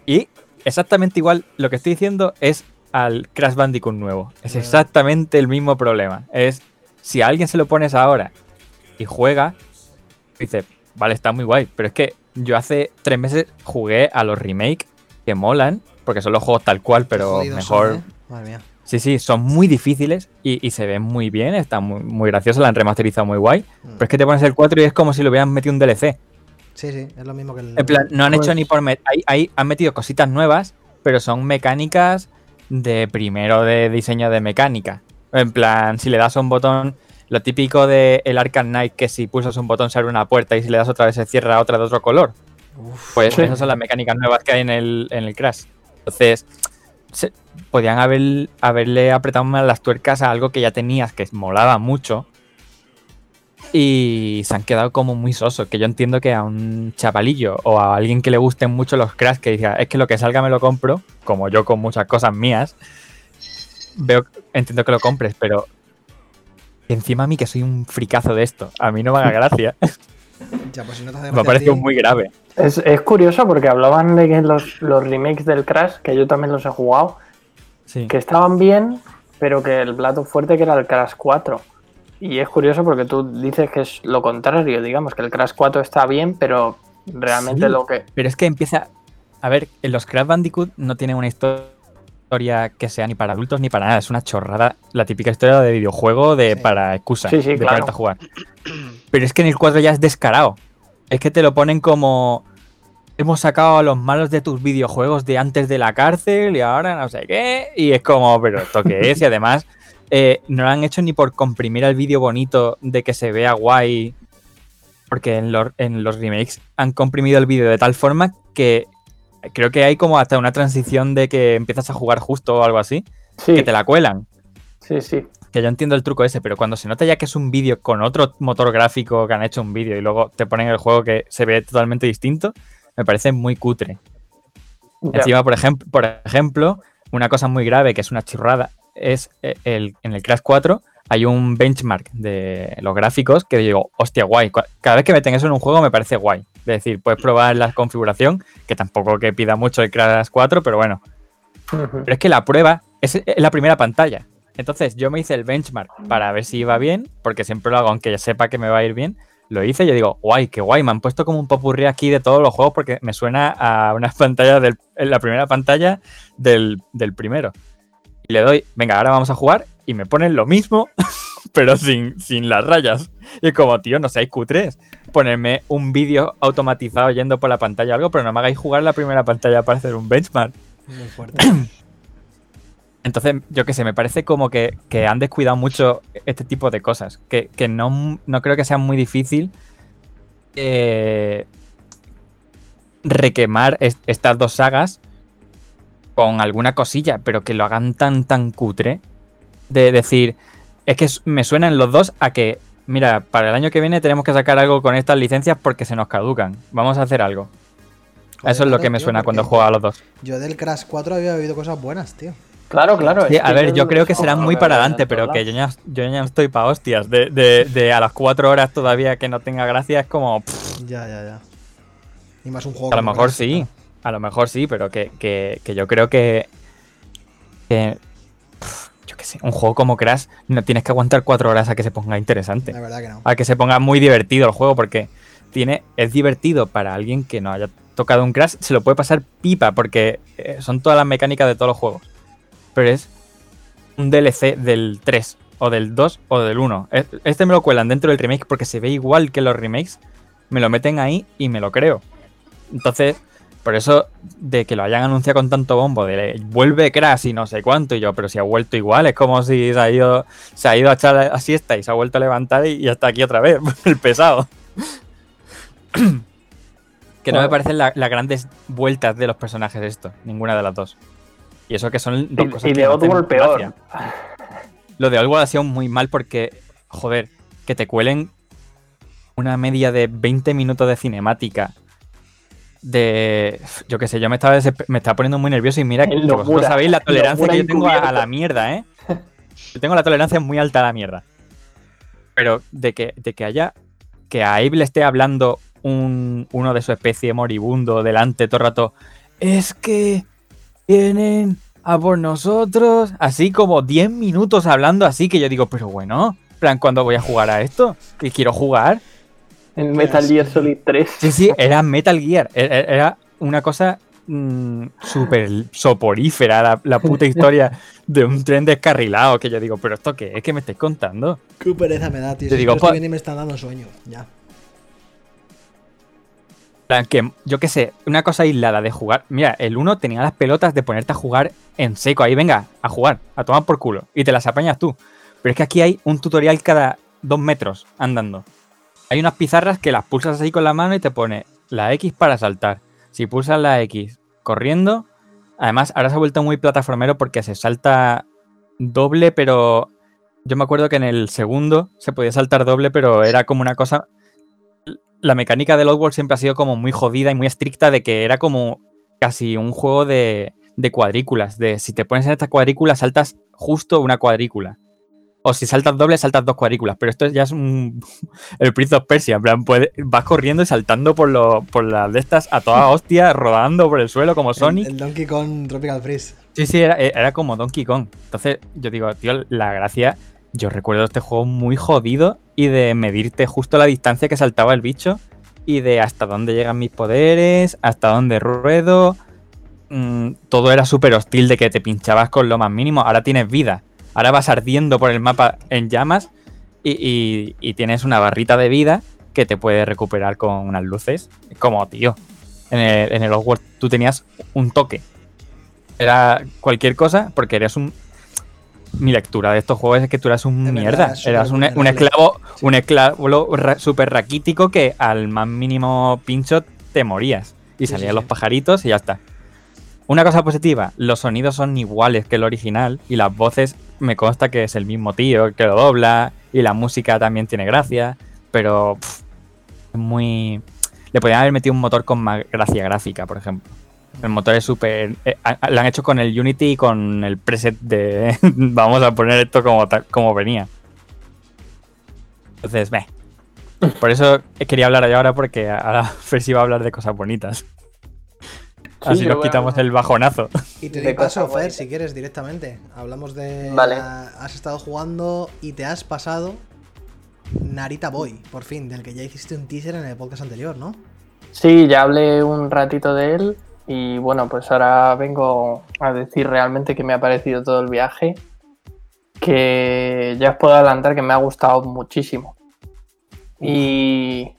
Y exactamente igual, lo que estoy diciendo es al Crash Bandicoot nuevo. Es exactamente el mismo problema. Es, si a alguien se lo pones ahora y juega, dice, vale, está muy guay, pero es que yo hace tres meses jugué a los remake que molan, porque son los juegos tal cual, pero mejor... son, ¿eh? Madre mía. Sí, sí, son muy difíciles y, y se ven muy bien, están muy, muy graciosos, la han remasterizado muy guay. Mm. Pero es que te pones el 4 y es como si le hubieran metido un DLC. Sí, sí, es lo mismo que el. En plan, no han hecho ni por... ahí, ahí han metido cositas nuevas, pero son mecánicas de primero de diseño de mecánica. En plan, si le das a un botón, lo típico de el Arkham Knight, que si pulsas un botón se abre una puerta y si le das otra vez se cierra otra de otro color. Uf. Pues Sí. esas son las mecánicas nuevas que hay en el, en el Crash. Entonces, se- podían haber, haberle apretado más las tuercas a algo que ya tenías, que molaba mucho. Y se han quedado como muy sosos. Que yo entiendo que a un chavalillo o a alguien que le gusten mucho los Crash, que diga, es que lo que salga me lo compro, como yo con muchas cosas mías, veo, entiendo que lo compres, pero encima a mí que soy un fricazo de esto, a mí no me haga gracia. (laughs) Ya, pues si no te hace me ti- muy grave. Es, es curioso porque hablaban de que los, los remakes del Crash, que yo también los he jugado, Sí. que estaban bien, pero que el plato fuerte que era el Crash 4. Y es curioso porque tú dices que es lo contrario, digamos, que el Crash 4 está bien, pero realmente Sí. lo que... Pero es que empieza. A ver, en los Crash Bandicoot no tienen una historia que sea ni para adultos ni para nada. Es una chorrada. La típica historia de videojuego de Sí. para excusa Sí, sí, de claro. a jugar. Pero es que en el 4 ya es descarado. Es que te lo ponen como. Hemos sacado a los malos de tus videojuegos de antes de la cárcel y ahora no sé qué. Y es como, pero ¿esto qué es? Y además, eh, no lo han hecho ni por comprimir el vídeo bonito de que se vea guay. Porque en los, en los remakes han comprimido el vídeo de tal forma que creo que hay como hasta una transición de que empiezas a jugar justo o algo así, Sí, que te la cuelan. sí, sí. Que yo entiendo el truco ese, pero cuando se nota ya que es un vídeo con otro motor gráfico que han hecho un vídeo y luego te ponen el juego que se ve totalmente distinto, me parece muy cutre. Encima, por, ejem- por ejemplo, una cosa muy grave que es una churrada es eh, el, en el Crash 4 hay un benchmark de los gráficos que digo, hostia, guay. Cada vez que meten eso en un juego me parece guay. Es decir, puedes probar la configuración, que tampoco que pida mucho el Crash 4, pero bueno, pero es que la prueba es la primera pantalla. Entonces yo me hice el benchmark para ver si iba bien, porque siempre lo hago aunque ya sepa que me va a ir bien. Lo hice y yo digo, guay, qué guay, me han puesto como un popurrí aquí de todos los juegos porque me suena a una (laughs) pantalla del, en la primera pantalla del, del primero. Y le doy, venga, ahora vamos a jugar y me ponen lo mismo, (laughs) pero sin, sin las rayas. Y como, tío, no seáis cutres. Ponerme un vídeo automatizado yendo por la pantalla o algo, pero no me hagáis jugar la primera pantalla para hacer un benchmark. Muy fuerte. (clears throat) Entonces, yo qué sé, me parece como que, que han descuidado mucho este tipo de cosas. Que, que no, no creo que sea muy difícil eh, requemar est- estas dos sagas con alguna cosilla, pero que lo hagan tan, tan cutre. De decir, es que me suenan los dos a que, mira, para el año que viene tenemos que sacar algo con estas licencias porque se nos caducan. Vamos a hacer algo. Joder, Eso es lo que me tío, suena cuando juego a los dos. Yo del Crash 4 había oído cosas buenas, tío. Claro, claro. Sí, a ver, yo creo que serán muy para adelante, pero que yo ya, yo ya no estoy para hostias. De, de- de a las cuatro horas todavía que no tenga gracia es como. pff, Ya, ya, ya. Y más un juego. a lo mejor Crash, sí, claro. A lo mejor sí, pero que, que- que yo creo que. que, pff, yo qué sé, un juego como Crash no tienes que aguantar cuatro horas a que se ponga interesante. La verdad que no. A que se ponga muy divertido el juego, porque tiene, es divertido para alguien que no haya tocado un Crash, se lo puede pasar pipa, porque eh, son todas las mecánicas de todos los juegos. Pero es un DLC del 3, o del 2, o del 1. Es- Este me lo cuelan dentro del remake porque se ve igual que los remakes. Me lo meten ahí y me lo creo. Entonces, por eso, de que lo hayan anunciado con tanto bombo, de vuelve Crash y no sé cuánto, y yo, pero si ha vuelto igual, es como si se ha ido, se ha ido a echar la siesta y se ha vuelto a levantar y, y está aquí otra vez, (laughs) el pesado. (coughs) que no me parecen la- las grandes vueltas de los personajes esto, ninguna de las dos. Y eso que son dos cosas Y, y que de Oddworld peor. gracia. Lo de Oddworld ha sido muy mal porque, joder, que te cuelen una media de 20 minutos de cinemática. De. Yo qué sé, yo me estaba, me estaba poniendo muy nervioso y mira, que vosotros locura, sabéis la tolerancia que yo tengo a, a la mierda, ¿eh? (laughs) Yo tengo la tolerancia muy alta a la mierda. Pero de que, de que haya. Que a Abe le esté hablando un, uno de su especie moribundo delante todo el rato. Es que vienen a por nosotros. Así como 10 minutos hablando así que yo digo, pero bueno, en plan, ¿cuándo voy a jugar a esto? Que quiero jugar. En Metal Gear Solid 3. Sí, sí, era Metal Gear. e- e- Era una cosa mm, súper soporífera la, la puta historia de un tren descarrilado. Que yo digo, ¿pero esto qué es? ¿Qué me estáis contando? Qué pereza me da, tío. Te Si digo, viendo y me están dando sueño. Ya. Que yo qué sé, una cosa aislada de jugar. Mira, el uno tenía las pelotas de ponerte a jugar en seco. Ahí, venga, a jugar, a tomar por culo. Y te las apañas tú. Pero es que aquí hay un tutorial cada dos metros andando. Hay unas pizarras que las pulsas así con la mano y te pone la X para saltar. Si pulsas la X corriendo, Además, ahora se ha vuelto muy plataformero porque se salta doble, pero yo me acuerdo que en el segundo se podía saltar doble, pero era como una cosa. La mecánica del Oddworld siempre ha sido como muy jodida y muy estricta de que era como casi un juego de, de cuadrículas. De si te pones en esta cuadrícula, saltas justo una cuadrícula. O si saltas doble, saltas dos cuadrículas. Pero esto ya es un. (laughs) El Prince of Persia. En plan, puede- vas corriendo y saltando por, lo, por las de estas a toda hostia, (laughs) rodando por el suelo como Sonic. El, el Donkey Kong Tropical Freeze. Sí, sí, era, era como Donkey Kong. Entonces, yo digo, tío, la gracia. Yo recuerdo este juego muy jodido y de medirte justo la distancia que saltaba el bicho y de hasta dónde llegan mis poderes, hasta dónde ruedo. Mm, todo era súper hostil de que te pinchabas con lo más mínimo. Ahora tienes vida. Ahora vas ardiendo por el mapa en llamas y, y- y tienes una barrita de vida que te puede recuperar con unas luces. Como, tío, en el, en el tú tenías un toque. Era cualquier cosa porque eres un mi lectura de estos juegos es que tú eras un mierda. eras un, esclavo Sí. un esclavo ra- súper raquítico que al más mínimo pincho te morías. Y Sí, salían sí, los pajaritos y ya está. Una cosa positiva los sonidos son iguales que el original y las voces me consta que es el mismo tío que lo dobla y la música también tiene gracia pero es muy le podrían haber metido un motor con más gracia gráfica por ejemplo el motor es súper. eh, lo han hecho con el Unity y con el preset de. (laughs) vamos a poner esto como, como venía. Entonces, ve. Por eso quería hablar ahora, porque ahora (laughs) Fersi va a hablar de cosas bonitas. Así nos quitamos el bajonazo. Y te De doy paso, Fer, bonitas. si quieres, directamente. Hablamos de. Vale. la- has estado jugando y te has pasado Narita Boy, por fin, del que ya hiciste un teaser en el podcast anterior, ¿no? Sí, ya hablé un ratito de él y bueno, pues ahora vengo a decir realmente que me ha parecido todo el viaje, que ya os puedo adelantar que me ha gustado muchísimo. Y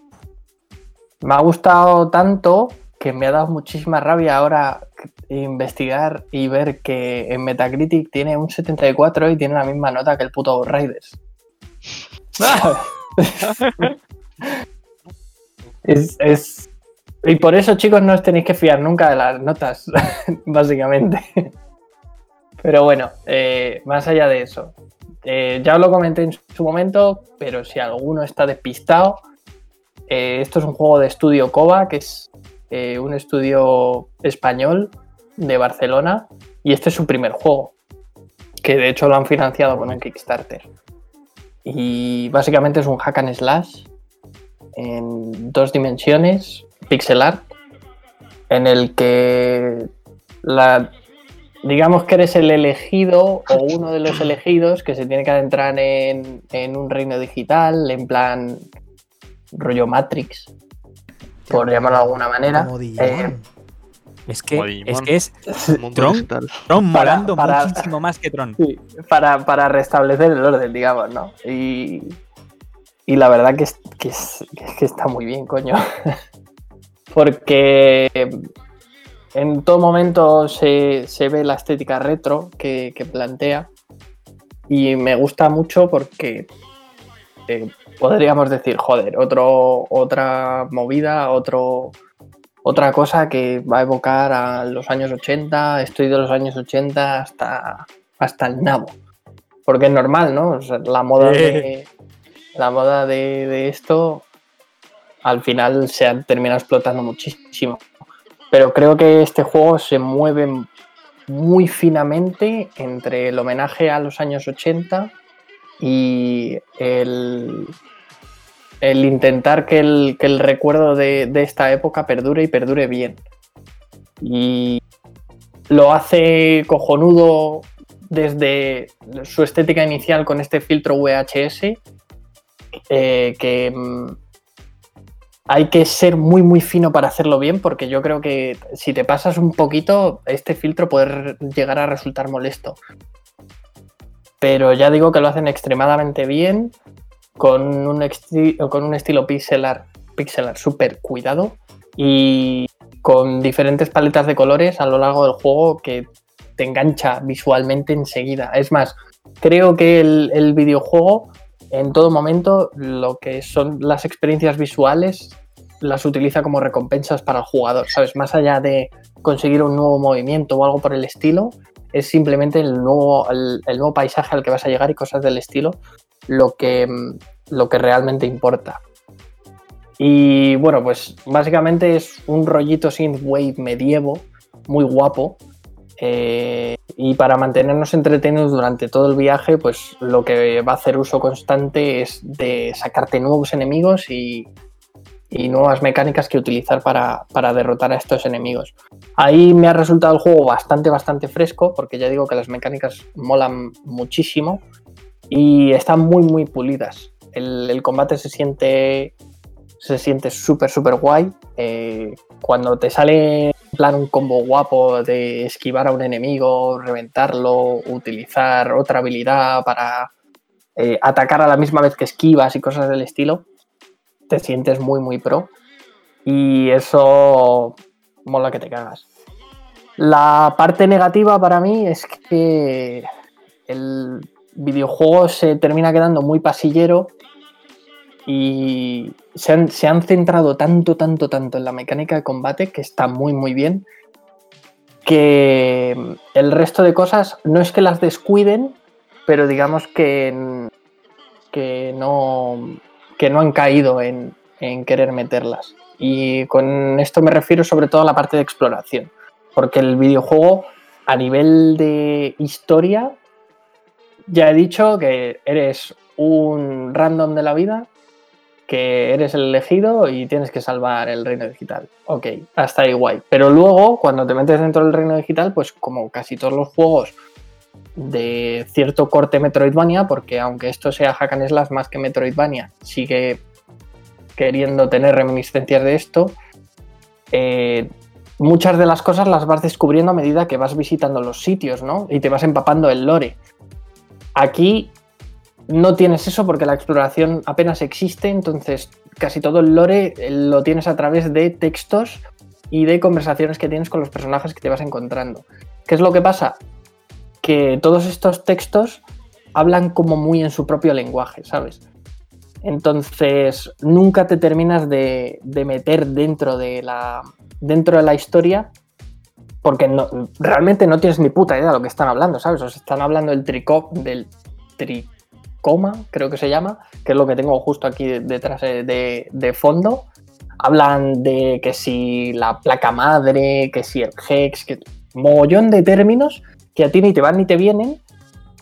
me ha gustado tanto que me ha dado muchísima rabia ahora investigar y ver que en Metacritic tiene un 74 y tiene la misma nota que el puto Riders. (laughs) es, Y por eso, chicos, no os tenéis que fiar nunca de las notas, (laughs) básicamente. Pero bueno, eh, más allá de eso, eh, ya os lo comenté en su momento, pero si alguno está despistado, eh, esto es un juego de estudio Cova, que es eh, un estudio español de Barcelona, y este es su primer juego, que de hecho lo han financiado con un Kickstarter. Y básicamente es un hack and slash en dos dimensiones, pixel art, en el que digamos que eres el elegido o uno de los elegidos que se tiene que adentrar en, en un reino digital, en plan rollo Matrix, por llamarlo de alguna manera. Como Eh. Es que, es que es (laughs) Tron. Tron Para- molando para- muchísimo más que Tron. Sí, para, para restablecer el orden, digamos, ¿no? Y, y la verdad que, es, que, es- que es que está muy bien, coño. (laughs) Porque en todo momento se, se ve la estética retro que, que plantea y me gusta mucho porque eh, podríamos decir, joder, otro, otra movida, otro, otra cosa que va a evocar a los años 80, estoy de los años 80 hasta, hasta el nabo. Porque es normal, ¿no? O sea, la moda de, la moda de, de esto al final se ha terminado explotando muchísimo. Pero creo que este juego se mueve muy finamente entre el homenaje a los años 80 y el, el intentar que el, que el recuerdo de, de esta época perdure y perdure bien. Y lo hace cojonudo desde su estética inicial con este filtro VHS, eh, que mm, hay que ser muy muy fino para hacerlo bien, porque yo creo que si te pasas un poquito, este filtro puede llegar a resultar molesto. Pero ya digo que lo hacen extremadamente bien, con un, estilo pixel art, pixel art súper cuidado y con diferentes paletas de colores a lo largo del juego que te engancha visualmente enseguida. Es más, creo que el, el videojuego en todo momento lo que son las experiencias visuales las utiliza como recompensas para el jugador, ¿sabes? Más allá de conseguir un nuevo movimiento o algo por el estilo. Es simplemente el nuevo, el, nuevo paisaje al que vas a llegar y cosas del estilo lo que, mm, lo que realmente importa. Y bueno, pues básicamente es un rollito synthwave medievo, muy guapo. eh, y para mantenernos entretenidos durante todo el viaje, pues lo que va a hacer uso constante es de sacarte nuevos enemigos y, y nuevas mecánicas que utilizar para, para derrotar a estos enemigos. Ahí me ha resultado el juego bastante, bastante fresco, porque ya digo que las mecánicas molan muchísimo y están muy, muy pulidas. El, combate se siente se siente súper, súper guay. Eh, cuando te sale en plan un combo guapo de esquivar a un enemigo, reventarlo, utilizar otra habilidad para eh, atacar a la misma vez que esquivas y cosas del estilo, te sientes muy, muy pro. Y eso mola que te cagas. La parte negativa para mí es que el videojuego se termina quedando muy pasillero y se han, se han centrado tanto, tanto, tanto en la mecánica de combate que está muy, muy bien. Que el resto de cosas no es que las descuiden, pero digamos que, que, no, que no han caído en, en querer meterlas. Y con esto me refiero sobre todo a la parte de exploración. Porque el videojuego, a nivel de historia, ya he dicho que eres un random de la vida, que eres el elegido y tienes que salvar el reino digital. Ok, hasta ahí guay. Pero luego, cuando te metes dentro del reino digital, pues como casi todos los juegos de cierto corte Metroidvania, porque aunque esto sea hack and slash más que Metroidvania, sigue queriendo tener reminiscencias de esto, eh, muchas de las cosas las vas descubriendo a medida que vas visitando los sitios, ¿no? Y te vas empapando el lore. Aquí no tienes eso porque la exploración apenas existe, entonces casi todo el lore eh, lo tienes a través de textos y de conversaciones que tienes con los personajes que te vas encontrando. ¿Qué es lo que pasa? Que todos estos textos hablan como muy en su propio lenguaje, ¿sabes? Entonces nunca te terminas de, meter dentro de la, dentro de la historia porque realmente no tienes ni puta idea de lo que están hablando, ¿sabes? Os están hablando del tricop, del tricoma, creo que se llama, que es lo que tengo justo aquí detrás de, de fondo. Hablan de que si la placa madre, que si el hex, que mogollón de términos que a ti ni te van ni te vienen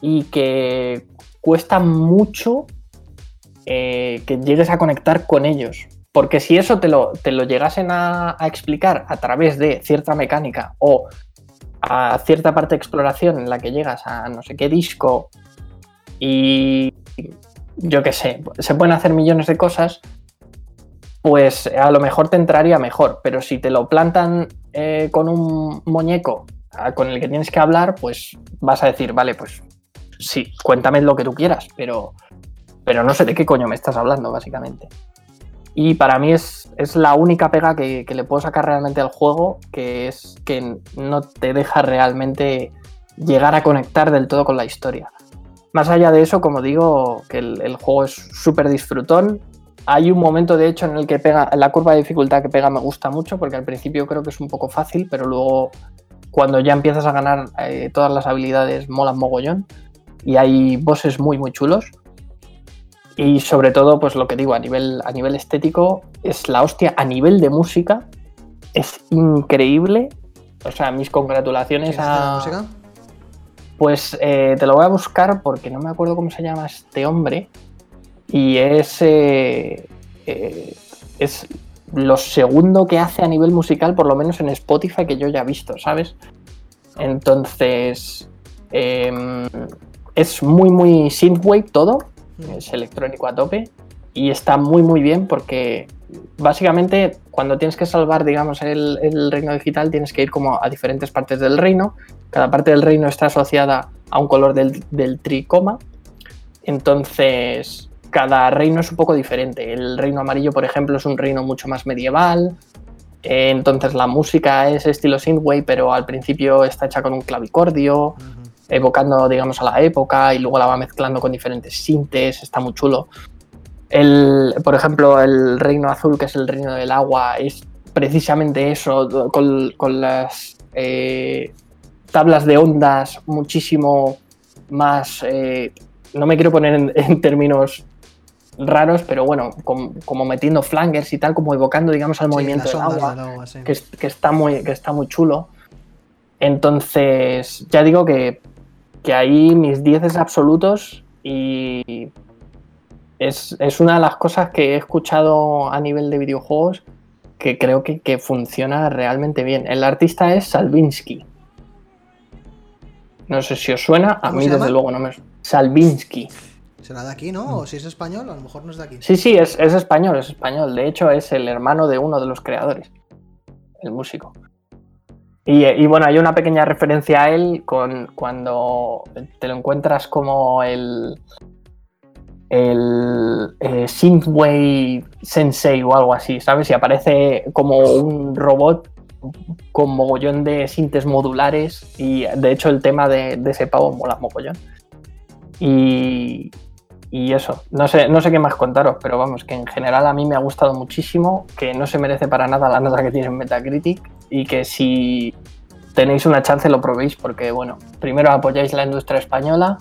y que cuesta mucho eh, que llegues a conectar con ellos. Porque si eso te lo, te lo llegasen a, a, explicar a través de cierta mecánica o a cierta parte de exploración en la que llegas a no sé qué disco y yo qué sé, se pueden hacer millones de cosas, pues a lo mejor te entraría mejor. Pero si te lo plantan eh, con un muñeco con el que tienes que hablar, pues vas a decir, vale, pues sí, cuéntame lo que tú quieras, pero, pero no sé de qué coño me estás hablando, básicamente. Y para mí es, es la única pega que, que, le puedo sacar realmente al juego, que es que no te deja realmente llegar a conectar del todo con la historia. Más allá de eso, como digo, que el, juego es súper disfrutón. Hay un momento, de hecho, en el que pega, la curva de dificultad que pega me gusta mucho, porque al principio creo que es un poco fácil, pero luego cuando ya empiezas a ganar eh, todas las habilidades molan mogollón. Y hay bosses muy, muy chulos. Y sobre todo, pues lo que digo, a nivel, a nivel estético, es la hostia. A nivel de música, es increíble. O sea, mis congratulaciones a. música? Pues eh, te lo voy a buscar porque no me acuerdo cómo se llama este hombre. Y es. Eh, eh, es lo segundo que hace a nivel musical, por lo menos en Spotify, que yo ya he visto, ¿sabes? Entonces. Em, es muy, muy synthwave todo es electrónico a tope y está muy muy bien porque básicamente cuando tienes que salvar digamos el, el, reino digital tienes que ir como a diferentes partes del reino. Cada parte del reino está asociada a un color del, del tricoma. Entonces cada reino es un poco diferente. El reino amarillo por ejemplo es un reino mucho más medieval. Eh, entonces la música es estilo synthwave pero al principio está hecha con un clavicordio. Uh -huh evocando, digamos, a la época y luego la va mezclando con diferentes sintes, está muy chulo. El, por ejemplo, el reino azul, que es el reino del agua, es precisamente eso, con, con las eh, tablas de ondas muchísimo más... eh, no me quiero poner en, en términos raros, pero bueno, com- como, metiendo flangers y tal, como evocando, digamos, al Sí, movimiento del agua del agua, sí. que, es- que está muy, que está muy chulo. Entonces, ya digo que, que ahí mis 10 absolutos y es, es una de las cosas que he escuchado a nivel de videojuegos que creo que, que funciona realmente bien. El artista es Salvinsky. No sé si os suena, a ¿Cómo mí desde llama? luego no me suena. Salvinsky. ¿Será de aquí, no? O si es español, a lo mejor no es de aquí. Sí, sí, es, es español, es español. De hecho, es el hermano de uno de los creadores, el músico. Y, bueno, hay una pequeña referencia a él con cuando te lo encuentras como el, el eh, Synthwave Sensei o algo así, ¿sabes? Y aparece como un robot con mogollón de sintes modulares y de hecho el tema de, de ese pavo mola mogollón. Y, y eso, no sé, no sé qué más contaros, pero vamos, que en general a mí me ha gustado muchísimo, que no se merece para nada la nota que tiene en Metacritic y que si tenéis una chance lo probéis porque, bueno, primero apoyáis la industria española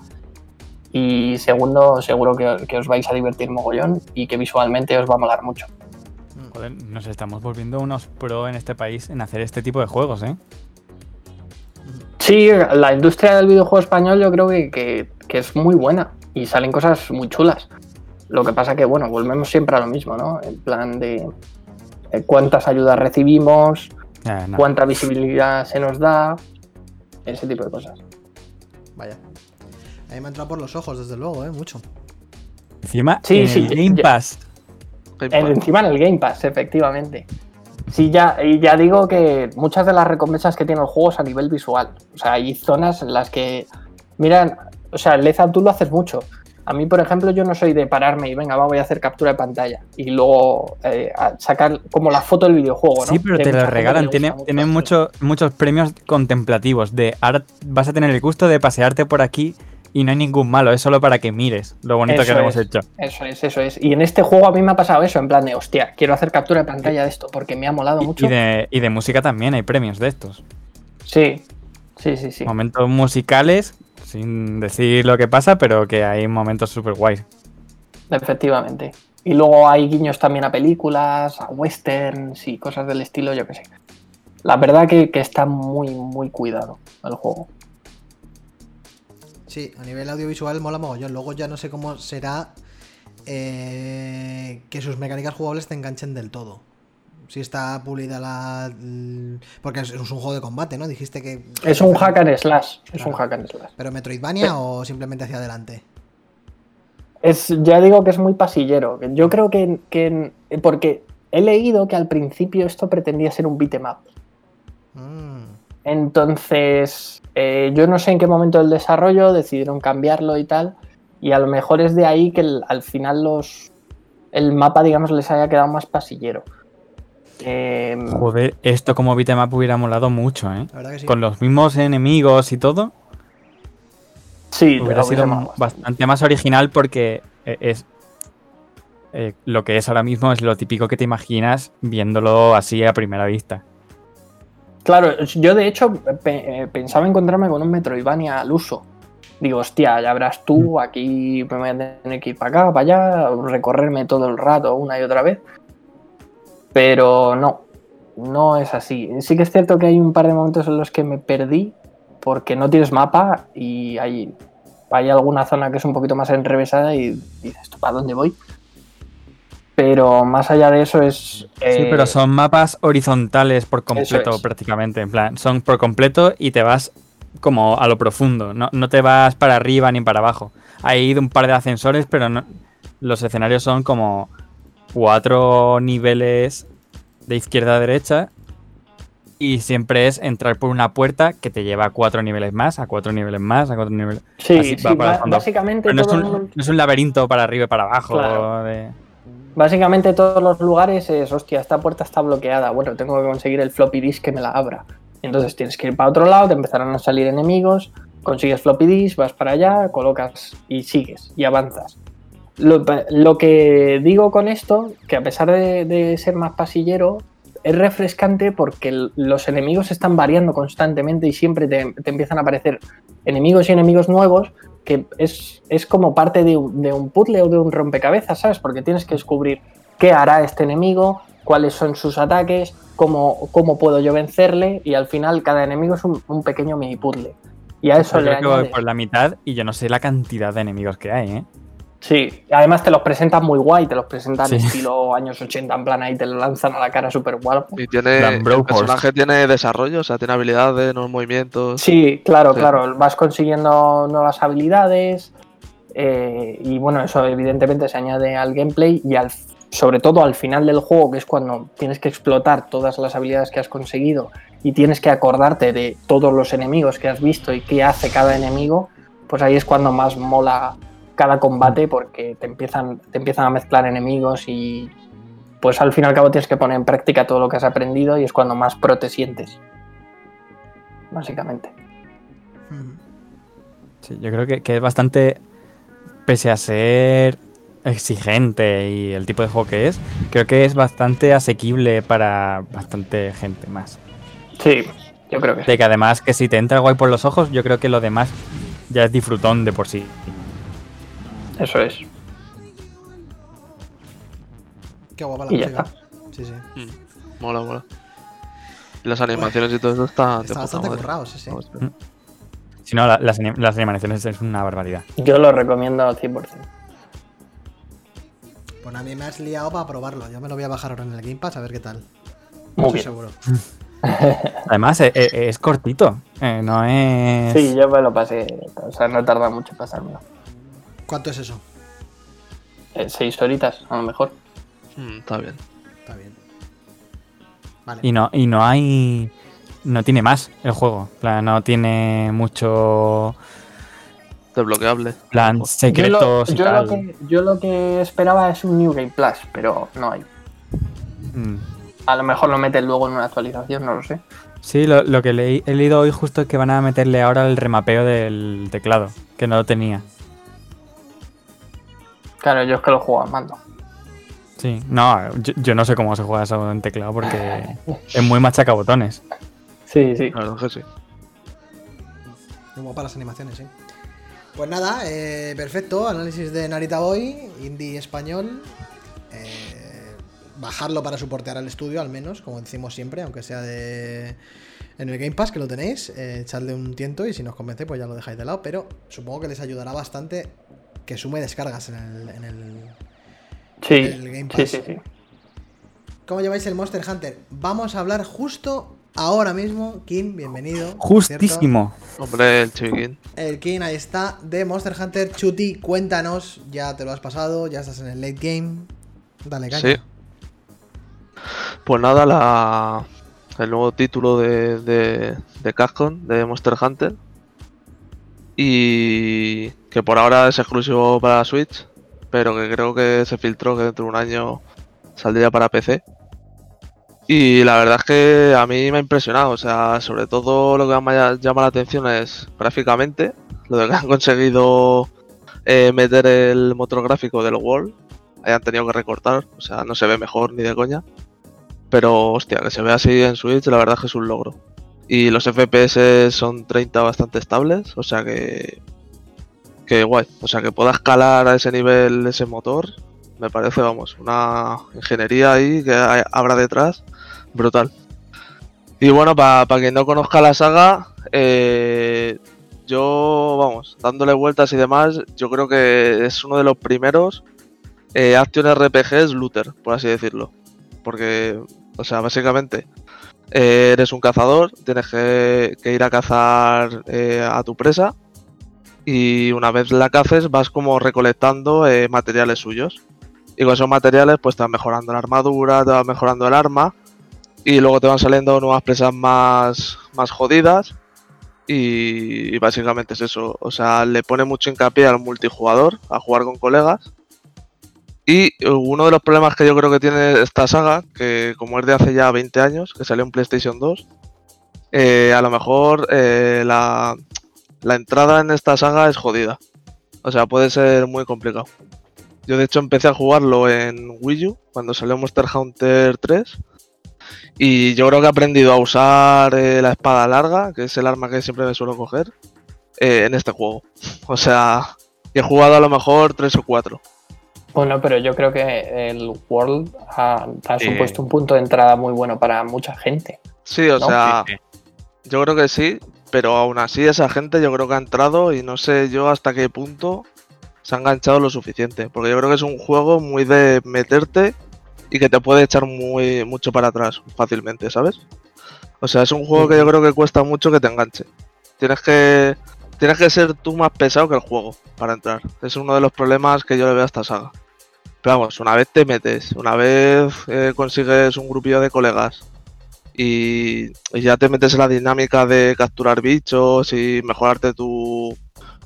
y segundo, seguro que, que os vais a divertir mogollón y que visualmente os va a molar mucho. Joder, nos estamos volviendo unos pro en este país en hacer este tipo de juegos, ¿eh? Sí, la industria del videojuego español yo creo que, que- que es muy buena y salen cosas muy chulas. Lo que pasa que, bueno, volvemos siempre a lo mismo, ¿no? En plan de eh, cuántas ayudas recibimos, No. cuánta visibilidad se nos da, ese tipo de cosas. Vaya. A mí me ha entrado por los ojos, desde luego, ¿eh? Mucho. Encima, Sí, en sí, el Game ya- Pass. En- encima en el Game Pass, efectivamente. Sí, ya, y ya digo que muchas de las recompensas que tiene el juego es a nivel visual. O sea, hay zonas en las que. Miran, o sea, en Leza tú lo haces mucho. A mí, por ejemplo, yo no soy de pararme y venga, va, voy a hacer captura de pantalla y luego eh, sacar como la foto del videojuego, ¿no? Sí, pero Que te lo regalan. Tiene, tienen mucho. mucho- muchos premios contemplativos. De ahora vas a tener el gusto de pasearte por aquí y no hay ningún malo. Es solo para que mires lo bonito Eso que lo hemos es. hecho. Eso es, eso es. Y en este juego a mí me ha pasado eso, en plan de, hostia, quiero hacer captura de pantalla de esto porque me ha molado Y, mucho. y de, y de música también hay premios de estos. Sí, sí, sí, sí. Momentos musicales, sin decir lo que pasa, pero que hay momentos súper guays. Efectivamente. Y luego hay guiños también a películas, a westerns y cosas del estilo, yo que sé. La verdad que, que está muy, muy cuidado el juego. Sí, a nivel audiovisual mola mogollón. Luego ya no sé cómo será eh, que sus mecánicas jugables te enganchen del todo. Si está pulida la... Porque es, un juego de combate, ¿no? Dijiste que... Es un hack and slash. Es un hack and slash. ¿Pero Metroidvania o simplemente hacia adelante? Es, ya digo que es muy pasillero. Yo creo que, que- Porque he leído que al principio esto pretendía ser un beat'em up. Mm, Entonces, eh, yo no sé en qué momento del desarrollo decidieron cambiarlo y tal. Y a lo mejor es de ahí que el- al final los el mapa, digamos, les haya quedado más pasillero. Eh, Joder, esto como beatmap hubiera molado mucho, ¿eh? la verdad que sí. Con los mismos enemigos y todo, sí, hubiera sido bastante más original porque eh, es eh, lo que es ahora mismo es lo típico que te imaginas viéndolo así a primera vista. Claro, yo de hecho pe- eh, pensaba encontrarme con un Metroidvania al uso. Digo, hostia, ya verás tú, aquí me voy a tener que ir para acá, para allá, recorrerme todo el rato una y otra vez. Pero no, no es así. Sí que es cierto que hay un par de momentos en los que me perdí porque no tienes mapa y hay, hay alguna zona que es un poquito más enrevesada y dices, ¿tú para dónde voy? Pero más allá de eso es... Sí, eh, pero son mapas horizontales por completo es. prácticamente. En plan, son por completo y te vas como a lo profundo. No, no te vas para arriba ni para abajo. Hay un par de ascensores, pero no- los escenarios son como cuatro niveles de izquierda a derecha. Y siempre es entrar por una puerta que te lleva a cuatro niveles más, a cuatro niveles más, a cuatro niveles. Sí, así sí, para básicamente Pero no es, todo un, no es un laberinto para arriba y para abajo. Claro. de- Básicamente todos los lugares es, hostia, esta puerta está bloqueada. Bueno, tengo que conseguir el floppy disk que me la abra. Entonces tienes que ir para otro lado, te empezarán a salir enemigos, consigues floppy disk, vas para allá, colocas y sigues y avanzas. Lo, lo que digo con esto, que a pesar de, de ser más pasillero, es refrescante porque los enemigos están variando constantemente y siempre te, te empiezan a aparecer enemigos y enemigos nuevos que es, es como parte de un, de un puzzle o de un rompecabezas, ¿sabes? Porque tienes que descubrir qué hará este enemigo, cuáles son sus ataques, cómo, cómo puedo yo vencerle y al final cada enemigo es un, un pequeño mini puzzle. Y a eso Yo le creo que voy por la mitad y yo no sé la cantidad de enemigos que hay, ¿eh? Sí, además te los presentan muy guay, te los presentan Sí. estilo años 80, en plan ahí te lo lanzan a la cara súper guapo. Y tiene. El personaje tiene desarrollo, o sea, tiene habilidades, nuevos movimientos. Sí, claro, Sí. claro, vas consiguiendo nuevas habilidades eh, y bueno, eso evidentemente se añade al gameplay y al, sobre todo al final del juego, que es cuando tienes que explotar todas las habilidades que has conseguido y tienes que acordarte de todos los enemigos que has visto y qué hace cada enemigo, pues ahí es cuando más mola cada combate porque te empiezan, te empiezan a mezclar enemigos y pues al fin y al cabo tienes que poner en práctica todo lo que has aprendido y es cuando más pro te sientes. Básicamente. Ujú. Sí, yo creo que, que es bastante, pese a ser exigente y el tipo de juego que es, creo que es bastante asequible para bastante gente más. Sí, yo creo que. De que además que si te entra guay por los ojos, yo creo que lo demás ya es disfrutón de por sí. Eso es. Qué guapa la Y ya música. está. Sí, sí. Mm, Mola, mola. Y las animaciones y todo eso Está puta bastante madre. currado, sí, sí. Vamos, Si no, la- las, anim- las animaciones es una barbaridad. Yo lo recomiendo al 100%. Pues a mí me has liado para probarlo. Yo me lo voy a bajar ahora en el Game Pass a ver qué tal. Muy Estoy bien. seguro. (laughs) Además, e- e- es, cortito. eh, no es. Sí, yo me lo pasé. O sea, no tarda mucho en pasármelo. ¿Cuánto es eso? Eh, seis horitas, a lo mejor. Mm, está bien. Está bien. Vale. Y no, y no hay. No tiene más el juego. No tiene mucho. Desbloqueable. plan secretos yo, lo, yo, tal. lo que, yo lo que esperaba es un New Game Plus, pero no hay. Mm. A lo mejor lo meten luego en una actualización, no lo sé. Sí, lo, lo que leí- he leído hoy justo es que van a meterle ahora el remapeo del teclado, que no lo tenía. Claro, yo es que lo juego al mando. Sí, no, yo, yo no sé cómo se juega eso en teclado porque (laughs) es muy machacabotones. Sí, sí. Es que sí. Muy guapas las animaciones, sí. Pues nada, eh, perfecto. Análisis de Narita Boy, indie español. Eh, bajarlo para soportear al estudio, al menos, como decimos siempre, aunque sea de. En el Game Pass, que lo tenéis, eh, echadle un tiento y si nos convence, pues ya lo dejáis de lado. Pero supongo que les ayudará bastante que sume descargas en el. En el... Sí, El Game sí, Pass. sí, sí. ¿Cómo lleváis el Monster Hunter? Vamos a hablar justo ahora mismo. Kim, bienvenido. ¿cierto? Justísimo. Hombre, el chiquitín. El King ahí está de Monster Hunter. Chuti, cuéntanos. Ya te lo has pasado, ya estás en el late game. Dale, caña. Sí. Pues nada, la, el nuevo título de, de, de Capcom, de Monster Hunter. Y que por ahora es exclusivo para Switch, pero que creo que se filtró que dentro de un año saldría para PC. Y la verdad es que a mí me ha impresionado, o sea, sobre todo lo que llama la atención es gráficamente, lo de que han (laughs) conseguido eh, meter el motor gráfico del World, hayan tenido que recortar, o sea, no se ve mejor ni de coña. Pero hostia, que se ve así en Switch, la verdad es que es un logro. Y los FPS son 30 bastante estables, o sea que. Que guay. O sea que pueda escalar a ese nivel ese motor, me parece, vamos, una ingeniería ahí que hay- habrá detrás, brutal. Y bueno, para quien no conozca la saga, eh, yo, vamos, dándole vueltas y demás, yo creo que es uno de los primeros eh, Action RPGs looter, por así decirlo. Porque, o sea, básicamente eh, eres un cazador, tienes que, que ir a cazar eh, a tu presa y una vez la caces vas como recolectando eh, materiales suyos. Y con esos materiales pues te vas mejorando la armadura, te vas mejorando el arma y luego te van saliendo nuevas presas más, más jodidas y, básicamente es eso. O sea, le pone mucho hincapié al multijugador, a jugar con colegas. Y uno de los problemas que yo creo que tiene esta saga, que como es de hace ya 20 años, que salió en PlayStation 2, eh, a lo mejor eh, la, la entrada en esta saga es jodida. O sea, puede ser muy complicado. Yo de hecho empecé a jugarlo en Wii U, cuando salió Monster Hunter 3. Y yo creo que he aprendido a usar eh, la espada larga, que es el arma que siempre me suelo coger, eh, en este juego. O sea, he jugado a lo mejor tres o cuatro. Bueno, pero yo creo que el World ha, ha Sí. supuesto un punto de entrada muy bueno para mucha gente. Sí, o No, sea, Sí, sí. yo creo que sí, pero aún así esa gente yo creo que ha entrado y no sé yo hasta qué punto se ha enganchado lo suficiente. Porque yo creo que es un juego muy de meterte y que te puede echar muy mucho para atrás fácilmente, ¿sabes? O sea, es un juego que yo creo que cuesta mucho que te enganche. Tienes que tienes que ser tú más pesado que el juego para entrar. Es uno de los problemas que yo le veo a esta saga. Pero vamos, una vez te metes, una vez eh, consigues un grupillo de colegas y, y ya te metes en la dinámica de capturar bichos y mejorarte tu,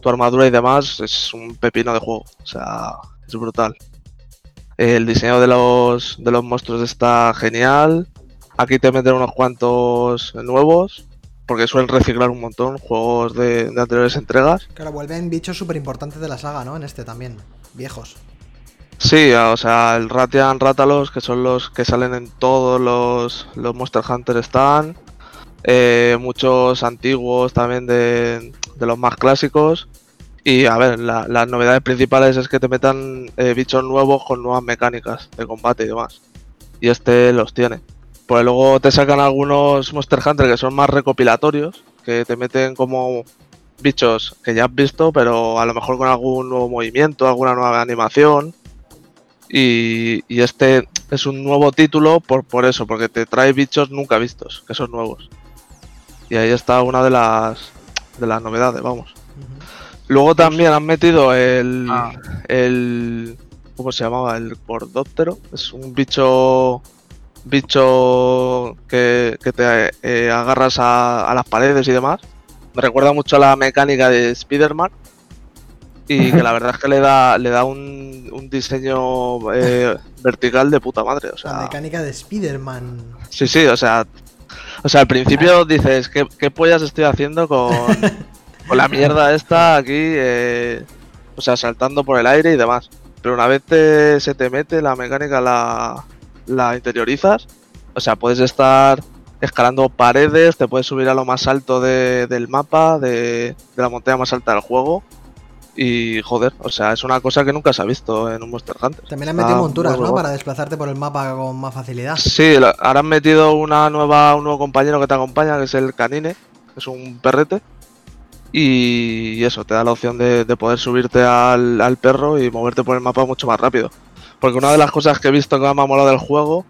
tu armadura y demás, es un pepino de juego. O sea, es brutal. El diseño de los, de los monstruos está genial. Aquí te meten unos cuantos nuevos, porque suelen reciclar un montón juegos de, de anteriores entregas. Claro, vuelven bichos súper importantes de la saga, ¿no? En este también. Viejos. Sí, o sea, el Ratian Ratalos, que son los que salen en todos los, los Monster Hunter están. Eh, muchos antiguos también de, de los más clásicos. Y a ver, la- las novedades principales es que te metan eh, bichos nuevos con nuevas mecánicas de combate y demás. Y este los tiene. Pues luego te sacan algunos Monster Hunter que son más recopilatorios, que te meten como bichos que ya has visto, pero a lo mejor con algún nuevo movimiento, alguna nueva animación. Y, y este es un nuevo título por, por eso, porque te trae bichos nunca vistos, que son nuevos. Y ahí está una de las de las novedades, vamos. Luego también han metido el, Ah. el ¿cómo se llamaba? El Cordóptero. Es un bicho bicho que, que te eh, agarras a, a las paredes y demás. Me recuerda mucho a la mecánica de Spider-Man. Y que la verdad es que le da, le da un, un diseño eh, vertical de puta madre. O La sea, mecánica de Spider-Man. Sí, sí, o sea, o sea, al principio dices, ¿qué, qué pollas estoy haciendo con, (laughs) con la mierda esta aquí? eh, o sea, saltando por el aire y demás. Pero una vez te- se te mete la mecánica, la, la interiorizas, o sea, puedes estar escalando paredes, te puedes subir a lo más alto de- del mapa, de, de la montaña más alta del juego. Y joder, o sea, es una cosa que nunca se ha visto en un Monster Hunter. También han metido Ah, monturas, ¿no? bueno. Para desplazarte por el mapa con más facilidad. Sí, ahora han metido una nueva, un nuevo compañero que te acompaña, que es el canine, que es un perrete. Y eso, te da la opción de, de poder subirte al, al perro y moverte por el mapa mucho más rápido. Porque una de las cosas que he visto que me ha molado del juego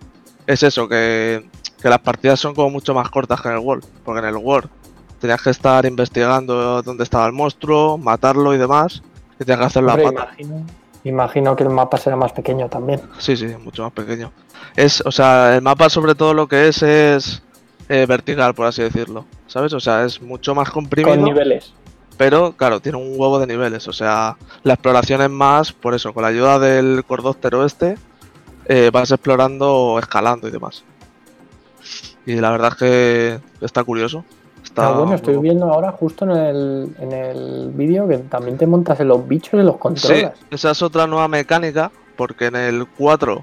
es eso, que, que las partidas son como mucho más cortas que en el World. Porque en el World tenías que estar investigando dónde estaba el monstruo, matarlo y demás. Y tenías que hacer la pata. imagino, imagino que el mapa será más pequeño también. Sí, sí, mucho más pequeño. Es, o sea, el mapa sobre todo lo que es es eh, vertical, por así decirlo. ¿Sabes? O sea, es mucho más comprimido, Con niveles. pero claro, tiene un huevo de niveles. O sea, la exploración es más, por eso, con la ayuda del cordóptero este, eh, vas explorando, escalando y demás. Y la verdad es que está curioso. Está Ah, bueno, estoy viendo ahora justo en el, en el vídeo que también te montas en los bichos y los Sí, controlas. esa es otra nueva mecánica, porque en el 4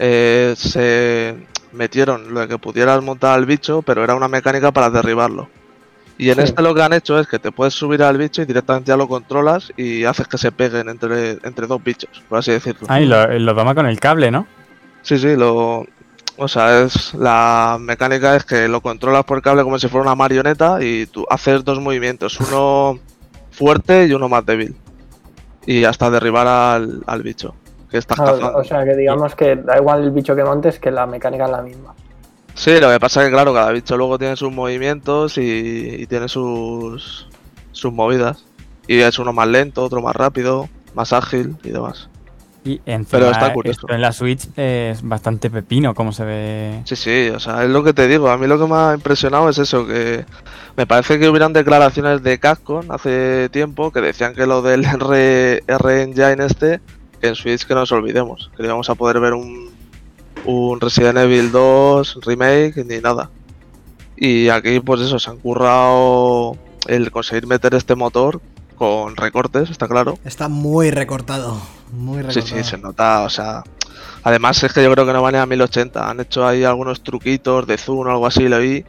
eh, se metieron lo de que pudieras montar al bicho, pero era una mecánica para derribarlo. Y en Sí. este lo que han hecho es que te puedes subir al bicho y directamente ya lo controlas y haces que se peguen entre, entre dos bichos, por así decirlo. Ah, y lo, lo toma con el cable, ¿no? Sí, sí, lo. O sea, es la mecánica es que lo controlas por cable como si fuera una marioneta y tú haces dos movimientos, uno fuerte y uno más débil. Y hasta derribar al, al bicho que estás Ah, cazando. o sea que digamos que da igual el bicho que montes que la mecánica es la misma. Sí, lo que pasa es que claro, cada bicho luego tiene sus movimientos y, y tiene sus sus movidas. Y es uno más lento, otro más rápido, más ágil y demás. Y encima, Pero está curioso. esto en la Switch es bastante pepino, como se ve. Sí, sí, o sea, es lo que te digo. A mí lo que me ha impresionado es eso, que me parece que hubieran declaraciones de Capcom hace tiempo que decían que lo del (laughs) R, R Engine este, que en Switch que no nos olvidemos, que íbamos a poder ver un, un Resident Evil 2 remake ni nada. Y aquí pues eso, se han currado el conseguir meter este motor con recortes, está claro. Está muy recortado. Muy Sí, recortado. sí, se nota, o sea, Además es que yo creo que no van a 1080. Han hecho ahí algunos truquitos de zoom o algo así, lo vi.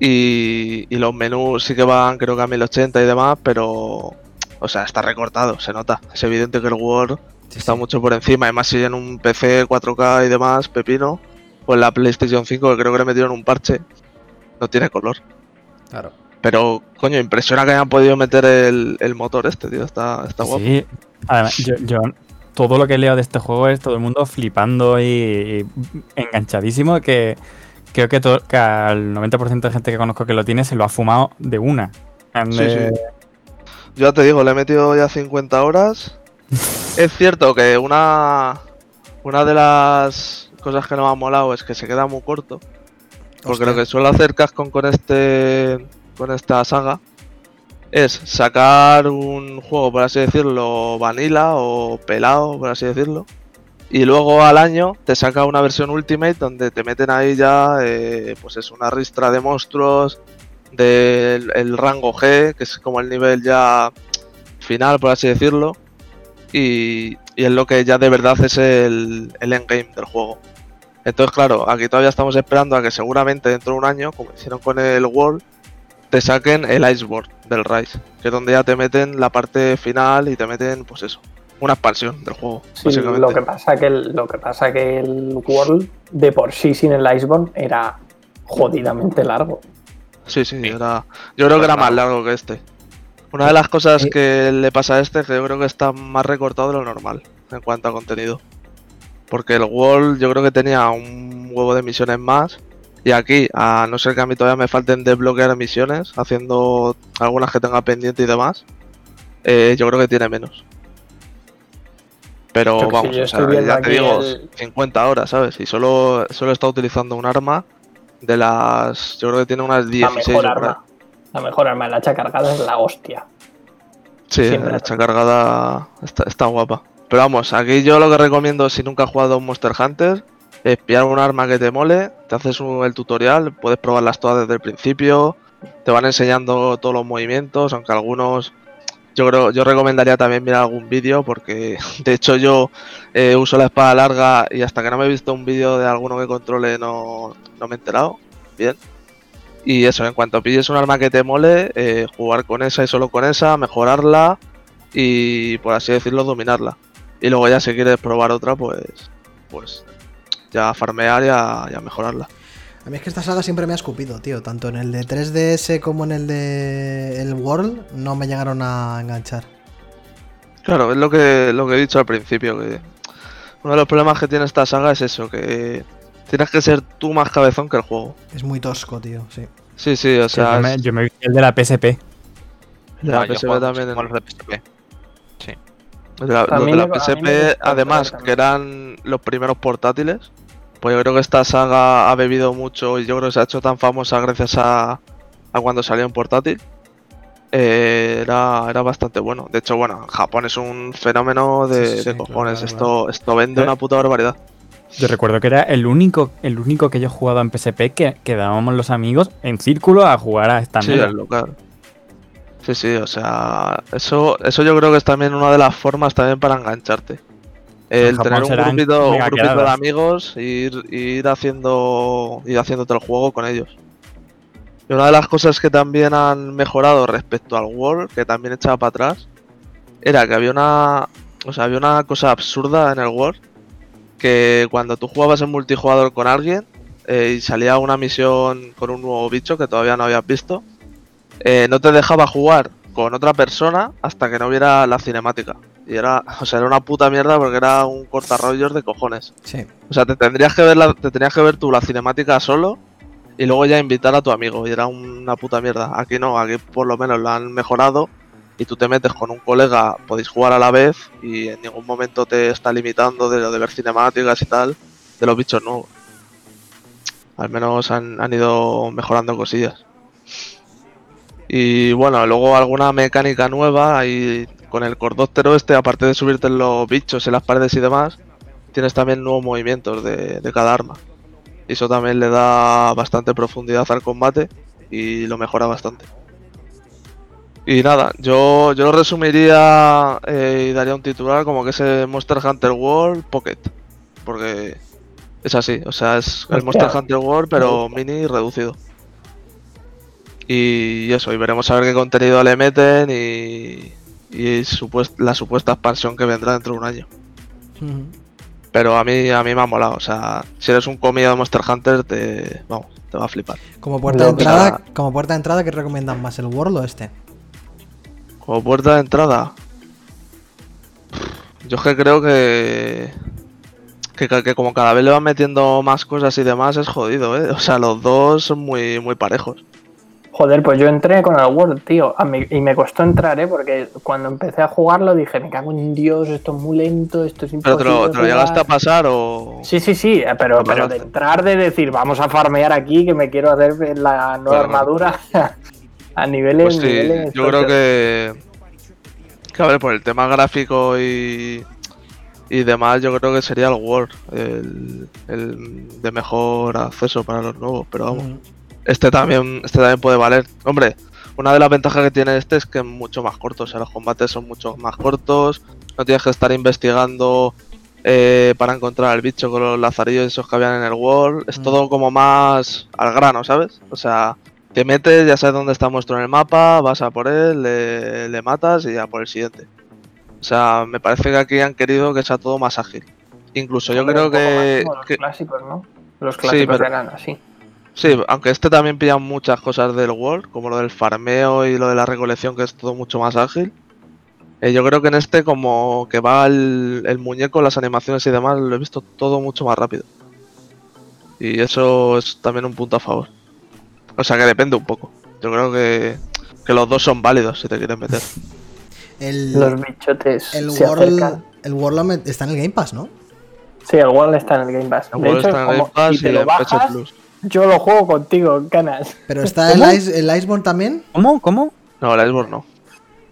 Y, y los menús sí que van creo que a 1080 y demás, pero... O sea, está recortado, se nota. Es evidente que el Word Sí, está sí. mucho por encima. Además si en un PC 4K y demás, pepino. O en la PlayStation 5, que creo que le metieron un parche. No tiene color. Claro. Pero, coño, impresiona que hayan podido meter el, el motor este, tío. Está, está guapo. Sí, además, yo, yo todo lo que leo de este juego es todo el mundo flipando y, y enganchadísimo que creo que, to- que al 90% de gente que conozco que lo tiene se lo ha fumado de una. Sí, de- sí. Yo ya te digo, le he metido ya 50 horas. (laughs) es cierto que una, una de las cosas que no me ha molado es que se queda muy corto. Porque Hostia. lo que suele hacer Capcom con este con esta saga es sacar un juego, por así decirlo, vanilla o pelado, por así decirlo. Y luego al año te saca una versión Ultimate donde te meten ahí ya, eh, pues es una ristra de monstruos del el rango G, que es como el nivel ya final, por así decirlo. Y, y es lo que ya de verdad es el, el endgame del juego. Entonces, claro, aquí todavía estamos esperando a que seguramente dentro de un año, como hicieron con el World, te saquen el Iceborne del Rise, que es donde ya te meten la parte final y te meten, pues eso, una expansión del juego, Sí, básicamente. lo que pasa que el, lo que pasa que el World de por sí sin el Iceborne era jodidamente largo. Sí, sí, Sí. era- yo creo que era más largo que este. Una de las cosas Sí. que le pasa a este es que yo creo que está más recortado de lo normal en cuanto a contenido. Porque el World yo creo que tenía un huevo de misiones más. Y aquí, a no ser que a mí todavía me falten desbloquear misiones, haciendo algunas que tenga pendiente y demás, eh, yo creo que tiene menos. Pero Yo vamos, o sea, ya te digo, el- 50 horas, ¿sabes? Y solo, solo está utilizando un arma de las. Yo creo que tiene unas La 16 mejor o por ahí. arma. La mejor arma, el hacha cargada es la hostia. Sí, Siempre. la hacha cargada está, está guapa. Pero vamos, aquí yo lo que recomiendo si nunca has jugado a un Monster Hunter es pillar un arma que te mole, te haces el tutorial, puedes probarlas todas desde el principio, te van enseñando todos los movimientos, aunque algunos yo creo yo recomendaría también mirar algún vídeo porque (laughs) de hecho yo eh, uso la espada larga y hasta que no me he visto un vídeo de alguno que controle no, no me he enterado bien. Y eso, en cuanto pilles un arma que te mole, eh, jugar con esa y solo con esa, mejorarla y por así decirlo dominarla. Y luego ya si quieres probar otra, pues pues ya farmear y a, y a mejorarla. A mí es que esta saga siempre me ha escupido, tío. Tanto en el de 3DS como en el de el World no me llegaron a enganchar. Claro, es lo que, lo que he dicho al principio, que uno de los problemas que tiene esta saga es eso, que tienes que ser tú más cabezón que el juego. Es muy tosco, tío, sí. Sí, sí, o sea, yo, me, es- yo me vi el de la PSP. de la Ah, PSP juego también. en- los de PSP. de la, A los de la a PSP, además, que eran los primeros portátiles, pues yo creo que esta saga ha bebido mucho y yo creo que se ha hecho tan famosa gracias a, a cuando salió en portátil. Eh, era, era bastante bueno. De hecho, bueno, Japón es un fenómeno de, Sí, sí, de sí, cojones. claro, esto, esto vende Eh. una puta barbaridad. Yo recuerdo que era el único, el único que yo he jugado en PSP que quedábamos los amigos en círculo a jugar a esta Sí, local. Sí, sí, o sea, eso, eso yo creo que es también una de las formas también para engancharte. El tener un grupito, un grupito de amigos e ir, ir haciendo ir haciéndote el juego con ellos. Y una de las cosas que también han mejorado respecto al World, que también echaba para atrás, era que había una, o sea, había una cosa absurda en el World, que cuando tú jugabas en multijugador con alguien eh, y salía una misión con un nuevo bicho que todavía no habías visto, eh, no te dejaba jugar con otra persona hasta que no viera la cinemática. Y era, o sea, era una puta mierda porque era un cortarrollos de cojones. Sí. O sea, te tendrías que ver la, te tenías que ver tú la cinemática solo y luego ya invitar a tu amigo. Y era una puta mierda. Aquí no, aquí por lo menos lo han mejorado y tú te metes con un colega, podéis jugar a la vez y en ningún momento te está limitando de lo de ver cinemáticas y tal de los bichos nuevos. Al menos han, han ido mejorando cosillas. Y bueno, luego alguna mecánica nueva y con el cordóptero este, aparte de subirte en los bichos en las paredes y demás, tienes también nuevos movimientos de, de cada arma. Y eso también le da bastante profundidad al combate y lo mejora bastante. Y nada, yo, yo lo resumiría eh, y daría un titular como que es el Monster Hunter World Pocket. porque es así. O sea, es el. Monster Hunter World, pero mini reducido. Y eso, y veremos a ver qué contenido le meten y, y supuest- la supuesta expansión que vendrá dentro de un año. Pero a mí, a mí me ha molado. O sea, si eres un comido de Monster Hunter, te, vamos, te va a flipar. Como puerta de entrada, como puerta de entrada, ¿qué recomiendan más, el World o este? Como puerta de entrada. Yo es que creo que, que. que como cada vez le van metiendo más cosas y demás, es jodido, ¿eh? O sea, los dos son muy, muy parejos. Joder, pues yo entré con el World, tío. A mí- y me costó entrar, ¿eh? Porque cuando empecé a jugarlo dije, me cago en Dios, esto es muy lento, esto es Pero imposible. te lo, te lo jugar". llegaste a pasar o. Sí, sí, sí, eh, pero, pero de entrar, de decir, vamos a farmear aquí, que me quiero hacer la nueva Claro. armadura (laughs) a niveles. Pues sí, niveles yo creo que. Que a ver, por el tema gráfico y. Y demás, yo creo que sería el Word, el, el de mejor acceso para los nuevos, pero vamos. Ujú. Este también, este también puede valer. Hombre, una de las ventajas que tiene este es que es mucho más corto. O sea, los combates son mucho más cortos. No tienes que estar investigando eh, para encontrar al bicho con los lazarillos esos que habían en el World. Es Mm. todo como más al grano, ¿sabes? O sea, te metes, ya sabes dónde está el monstruo en el mapa, vas a por él, le, le matas y ya por el siguiente. O sea, me parece que aquí han querido que sea todo más ágil. Incluso yo Hombre, creo que, como los que- clásicos, ¿no? Los clásicos pero- eran así. Sí, aunque este también pilla muchas cosas del World, como lo del farmeo y lo de la recolección, que es todo mucho más ágil. Eh, yo creo que en este, como que va el, el muñeco, las animaciones y demás, lo he visto todo mucho más rápido. Y eso es también un punto a favor. O sea que depende un poco. Yo creo que, que los dos son válidos si te quieres meter. (laughs) El, Los bichotes el se World, acercan. el World está en el Game Pass, ¿no? Sí, el World está en el Game Pass. El De World hecho, está en como- Game Pass te y lo PC bajas, Plus. Yo lo juego contigo, ganas. Pero está el. Ice, el Iceborne también. ¿Cómo? ¿Cómo? No, el Iceborne no.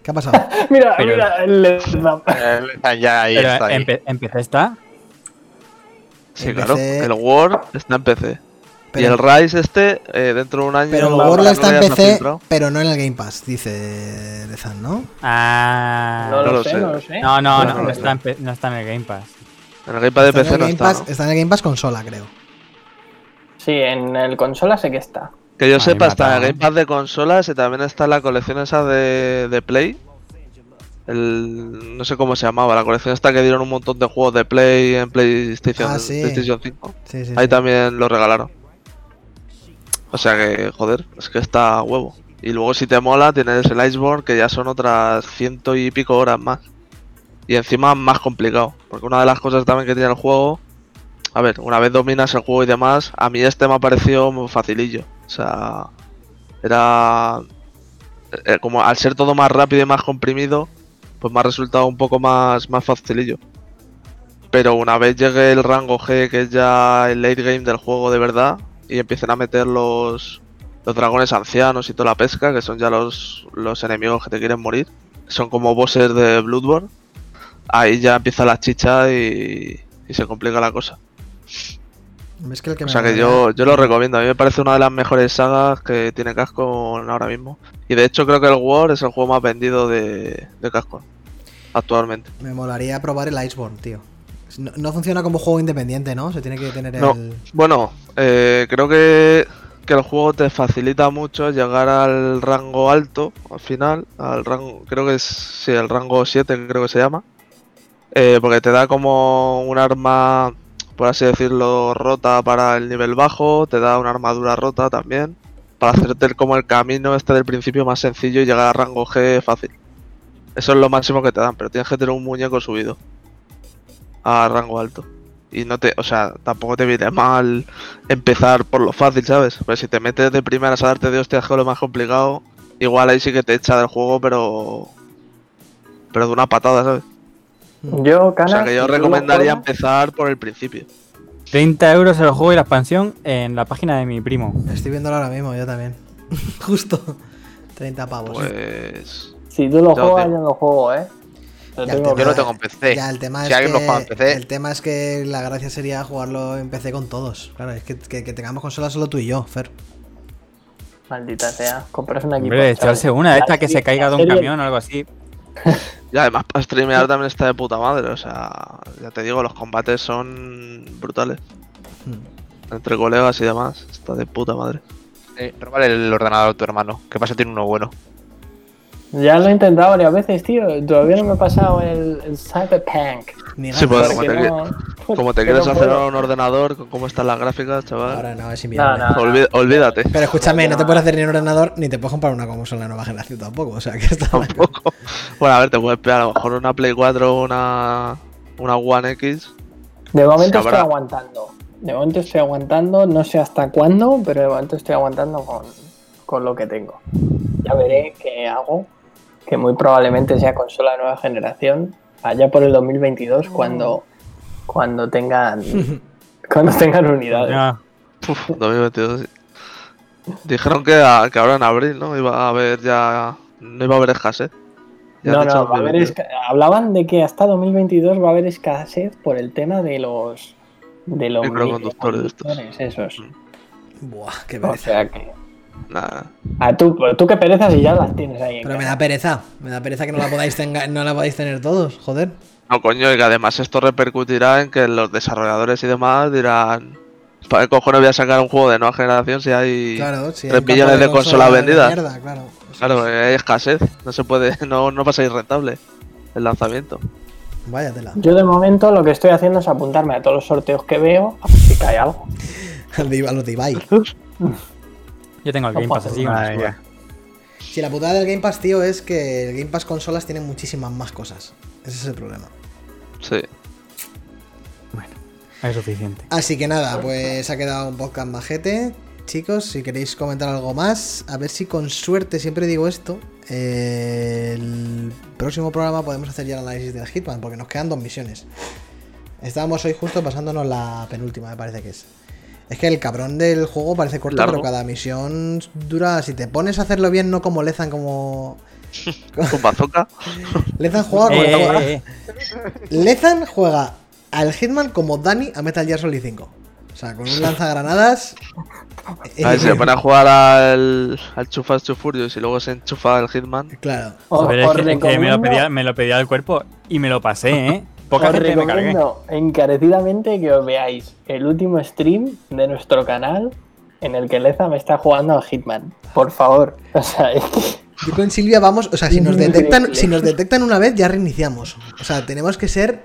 ¿Qué ha pasado? (laughs) Mira, Pero- mira, el Eh, ya ahí Pero está. ahí. en, PC está. Sí, claro. PC. El World está en PC. y el Rise este, eh, dentro de un año... pero el no, World no, está en PC, pero no en el Game Pass, dice Lezan, ¿no? Ah. No, No lo, lo sé, sé. no lo sé. No, no, No, no, no no lo está, en, no está en el Game Pass. En el Gamepad de Está en PC el no Game está, Pass, ¿no? está en el Game Pass consola, creo. Sí, en el consola sé que está. Que yo Ahí sepa, está en el matado. Gamepad de consolas y también está la colección esa de, de Play. El, no sé cómo se llamaba, la colección esta que dieron un montón de juegos de Play en PlayStation, Ah, sí. PlayStation 5. Sí, sí, Ahí sí. también lo regalaron. O sea que, joder, es que está a huevo. Y luego si te mola, tienes el Iceborne, que ya son otras ciento y pico horas más. Y encima más complicado. Porque una de las cosas también que tiene el juego... A ver, una vez dominas el juego y demás, a mí este me ha parecido muy facilillo. O sea, era... eh, como al ser todo más rápido y más comprimido, pues me ha resultado un poco más, más facilillo. Pero una vez llegue el rango G, que es ya el late game del juego de verdad, y empiecen a meter los, los dragones ancianos y toda la pesca, que son ya los, los enemigos que te quieren morir, son como bosses de Bloodborne, ahí ya empieza la chicha y, y se complica la cosa. Es que el que O me sea que yo, yo lo recomiendo, a mí me parece una de las mejores sagas que tiene Capcom ahora mismo. Y de hecho creo que el War es el juego más vendido de, de Capcom actualmente. Me molaría probar el Iceborne, tío. No, no funciona como juego independiente, ¿no? Se tiene que tener No. el. Bueno, eh, creo que, que el juego te facilita mucho llegar al rango alto, al final, al rango, creo que es, sí, el rango 7 creo que se llama, eh, porque te da como un arma, por así decirlo, rota para el nivel bajo, te da una armadura rota también, para hacerte como el camino este del principio más sencillo y llegar al rango G fácil. Eso es lo máximo que te dan, pero tienes que tener un muñeco subido a rango alto. Y no te, o sea, tampoco te viene mal empezar por lo fácil, ¿sabes? Pues si te metes de primeras a darte de hostias con lo más complicado, igual ahí sí que te echa del juego, pero. Pero de una patada, ¿sabes? Yo, O Canas, sea que yo recomendaría empezar por el principio. 30 euros el juego y la expansión en la página de mi primo. Estoy viéndolo ahora mismo, yo también. (laughs) Justo. 30 pavos. Pues. Si tú lo Yo juegas, te- yo lo juego, ¿eh? El tengo tema- Yo lo tengo en PC. Ya, el tema si es alguien que, lo juega en PC, El tema es que la gracia sería jugarlo en PC con todos. Claro, es que, que, que tengamos consolas solo tú y yo, Fer. Maldita sea. Compras un equipo. Hombre, echarse una estas que se caiga de un serie- camión o algo así. (laughs) Y además para streamear también está de puta madre, o sea, ya te digo, los combates son brutales. Hmm. Entre colegas y demás, está de puta madre. Eh, róbale el ordenador a tu hermano, que pasa tiene uno bueno. Ya lo he intentado varias veces, tío. Todavía no me he pasado el, el Cyberpunk. Ni Sí, pues, Porque como te, no- como te quieres no hacer puedo. un ordenador con cómo están las gráficas, chaval, Ahora no, es No, inviable. no. olvi- olvídate. Pero escúchame, no te No. puedes hacer ni un ordenador ni te puedes comprar una consola de nueva generación tampoco. O sea, que está mal. Tampoco. Bueno, a ver, te puedes pegar a lo mejor una Play 4 o una, una One X. De momento estoy aguantando. De momento estoy aguantando, no sé hasta cuándo, pero de momento estoy aguantando con, con lo que tengo. Ya veré qué hago, que muy probablemente sea consola de nueva generación, allá por el 2022, cuando, cuando tengan (laughs) cuando tengan unidades. Ya, Uf, 2022. sí. Dijeron que, a- que ahora en abril, ¿no? Iba a haber ya. No iba a haber escasez. Ya No, no, va a haber 2022. esca- hablaban de que hasta 2022 va a haber escasez por el tema de los de los Microconductores estos. esos. Buah, qué O pereza. sea que Nah. a tú, tú qué perezas y ya las tienes ahí. Pero me da pereza. Me da pereza que no la podáis, tenga- no la podáis tener todos, joder. No, coño, y que además esto repercutirá en que los desarrolladores y demás dirán. ¿Para qué cojones voy a sacar un juego de nueva generación si hay. Claro, si hay tres un campo millones de consolas vendidas. mierda, claro. Claro, hay escasez. No se puede. (laughs) No, no va a salir rentable el lanzamiento. Vaya tela. Yo de momento lo que estoy haciendo es apuntarme a todos los sorteos que veo a ver si cae algo. (laughs) A los de Ibai. (laughs) yo tengo el Game Pass así. Si la putada del Game Pass, tío, es que el Game Pass consolas tiene muchísimas más cosas. Ese es el problema. Sí. Es suficiente. Así que nada, pues ha quedado un podcast majete. Chicos, si queréis comentar algo más, a ver si con suerte, siempre digo esto, eh, el próximo programa podemos hacer ya el análisis del Hitman, porque nos quedan dos misiones. Estábamos hoy justo pasándonos la penúltima, me parece que es. Es que el cabrón del juego parece corto, Largo. pero cada misión dura. Si te pones a hacerlo bien, no como Lezan, como. (laughs) Con bazooka. (laughs) Lezan juega Eh, como- eh, eh, Lezan juega al Hitman como Dani a Metal Gear Solid 5. O sea, con un lanzagranadas. A ver, si se pone a jugar al, al Too Furious y luego se enchufa al Hitman. Claro. Es que, que me, lo pedía, me lo pedía el cuerpo y me lo pasé, ¿eh? Poca os gente me cargué. recomiendo (laughs) encarecidamente que os veáis el último stream de nuestro canal en el que Leza me está jugando a Hitman. Por favor. O sea, es que Yo con Silvia vamos, o sea, si nos (laughs) detectan, si nos detectan una vez, ya reiniciamos. O sea, tenemos que ser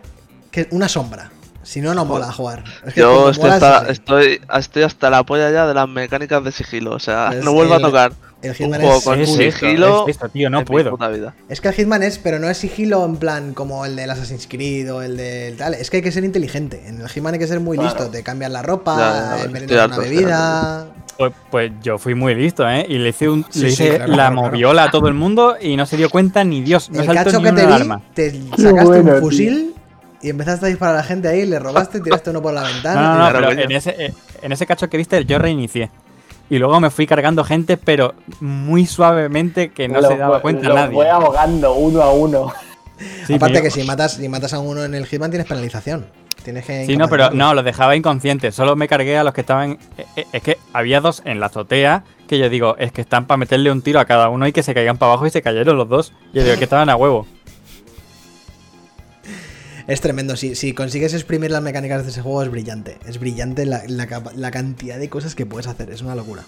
que una sombra. Si no, no mola jugar. Es que Yo estoy mola, hasta, estoy, estoy hasta la polla ya de las mecánicas de sigilo. O sea, no vuelvo el- a tocar El un Hitman juego es, con Es sigilo es esto, tío, no puedo. puta vida. es que el Hitman es, pero no es sigilo en plan como el del Assassin's Creed o el del tal. Es que hay que ser inteligente. En el Hitman hay que ser muy Claro. listo. Te cambian la ropa, envenenas estoy una bebida. Pues, pues yo fui muy listo, ¿eh? Y le hice, un, Sí, le sí, hice claro, la claro, claro. moviola a todo el mundo y no se dio cuenta ni Dios. No el saltó cacho ni que te vi, alarma. te sacaste bueno, un tío. fusil y empezaste a disparar a la gente ahí, le robaste, (laughs) tiraste uno por la ventana. No, no, no, Claro, pero coño. en ese, eh, en ese cacho que viste yo reinicié. Y luego me fui cargando gente, pero muy suavemente que no se daba cuenta los nadie. voy ahogando uno a uno. Sí, Aparte que si matas, si matas a uno en el Hitman tienes penalización. Tienes que Sí, no, pero no, los dejaba inconscientes. Solo me cargué a los que estaban. eh, eh, Es que había dos en la azotea que yo digo, es que están para meterle un tiro a cada uno y que se caigan para abajo y se cayeron los dos. Yo digo, que estaban a huevo. Es tremendo. Si, si consigues exprimir las mecánicas de ese juego, es brillante. Es brillante la, la cantidad de cosas que puedes hacer. Es una locura.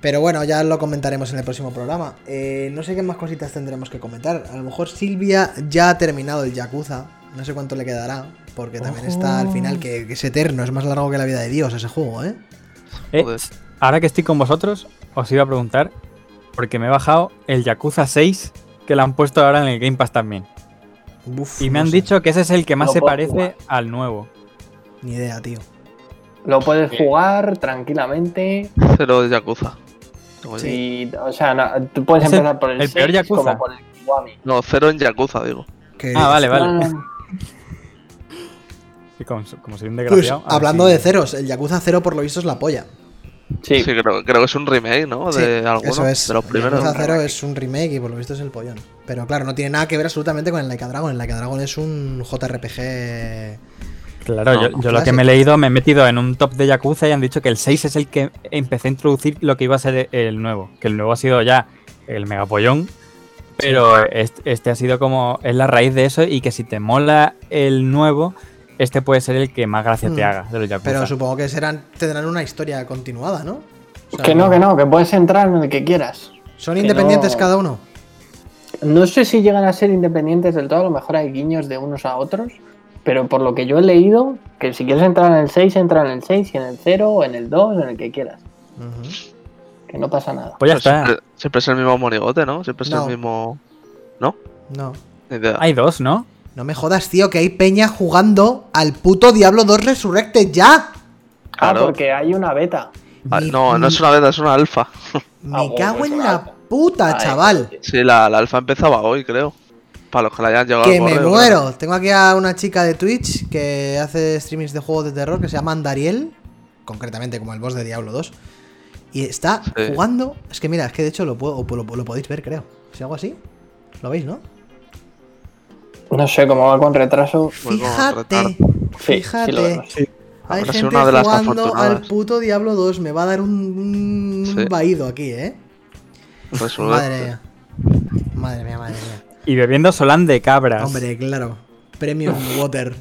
Pero bueno, ya lo comentaremos en el próximo programa. Eh, no sé qué más cositas tendremos que comentar. A lo mejor Silvia ya ha terminado el Yakuza. No sé cuánto le quedará. Porque también está al final, que, que es eterno. Es más largo que la vida de Dios ese juego, ¿eh? Eh, ahora que estoy con vosotros, os iba a preguntar, porque me he bajado el Yakuza 6 que lo han puesto ahora en el Game Pass también. Uf, Y me no han sé. dicho que ese es el que más Lo se parece jugar. al nuevo. Ni idea, tío. Lo puedes jugar tranquilamente. Cero de Yakuza. Yo. Y, o sea, no, tú puedes el- empezar por el, el peor 6 Yakuza. como por el Kiwami. No, cero en Yakuza, digo. Ah, vale, vale. Y como, como soy un Pues desgraciado. hablando si- de ceros, el Yakuza 0 por lo visto es la polla. Sí, Sí, creo, creo que es un remake, ¿no? Sí, de alguno. Eso es. De los el primeros. Yakuza 0 es un remake y por lo visto es el pollón. Pero claro, no tiene nada que ver absolutamente con el Like a Dragon. El Like a Dragon es un JRPG. Claro, No, yo, yo lo que me he leído me he metido en un top de Yakuza y han dicho que el 6 es el que empecé a introducir lo que iba a ser el nuevo. Que el nuevo ha sido ya el megapollón. Pero est- este, ha sido como. Es la raíz de eso y que si te mola el nuevo, este puede ser el que más gracia te Mm. haga de los. Pero supongo que serán, tendrán una historia continuada, ¿no? O sea, Que no, que no, que puedes entrar en el que quieras. Son que independientes no- cada uno. No sé si llegan a ser independientes del todo, a lo mejor hay guiños de unos a otros, pero por lo que yo he leído, que si quieres entrar en el 6, entra en el 6, y en el 0, o en el 2, en el que quieras. Ujú. Que no pasa nada. Pues ya está. Siempre, siempre es el mismo monigote, ¿no? Siempre es No. el mismo. No. Idea. Hay dos, ¿no? No me jodas, tío, que hay peña jugando al puto Diablo 2 Resurrected ya. Ah, Claro. porque hay una beta. Ah, no, no es una beta, es una alfa. (laughs) Me Ah, cago pues en una la puta, Ay, chaval. Sí, la, la alfa empezaba hoy, creo. Para los que la hayan llegado Que al me correo, muero. Tengo aquí a una chica de Twitch que hace streamings de juegos de terror que se llama Andariel, concretamente como el boss de Diablo 2. Y está Sí. jugando. Es que mira, es que de hecho lo, puedo, lo, lo podéis ver, creo. Si hago así, lo veis, ¿no? No sé cómo va con retraso. Pues a Fíjate. Sí, fíjate. sí lo vemos. Hay gente una de las jugando al puto Diablo 2. Me va a dar un, un Sí. vaído aquí, ¿eh? Resurrected. Madre mía. Madre mía, madre mía. Y bebiendo solán de cabras. Hombre, claro. Premium Water.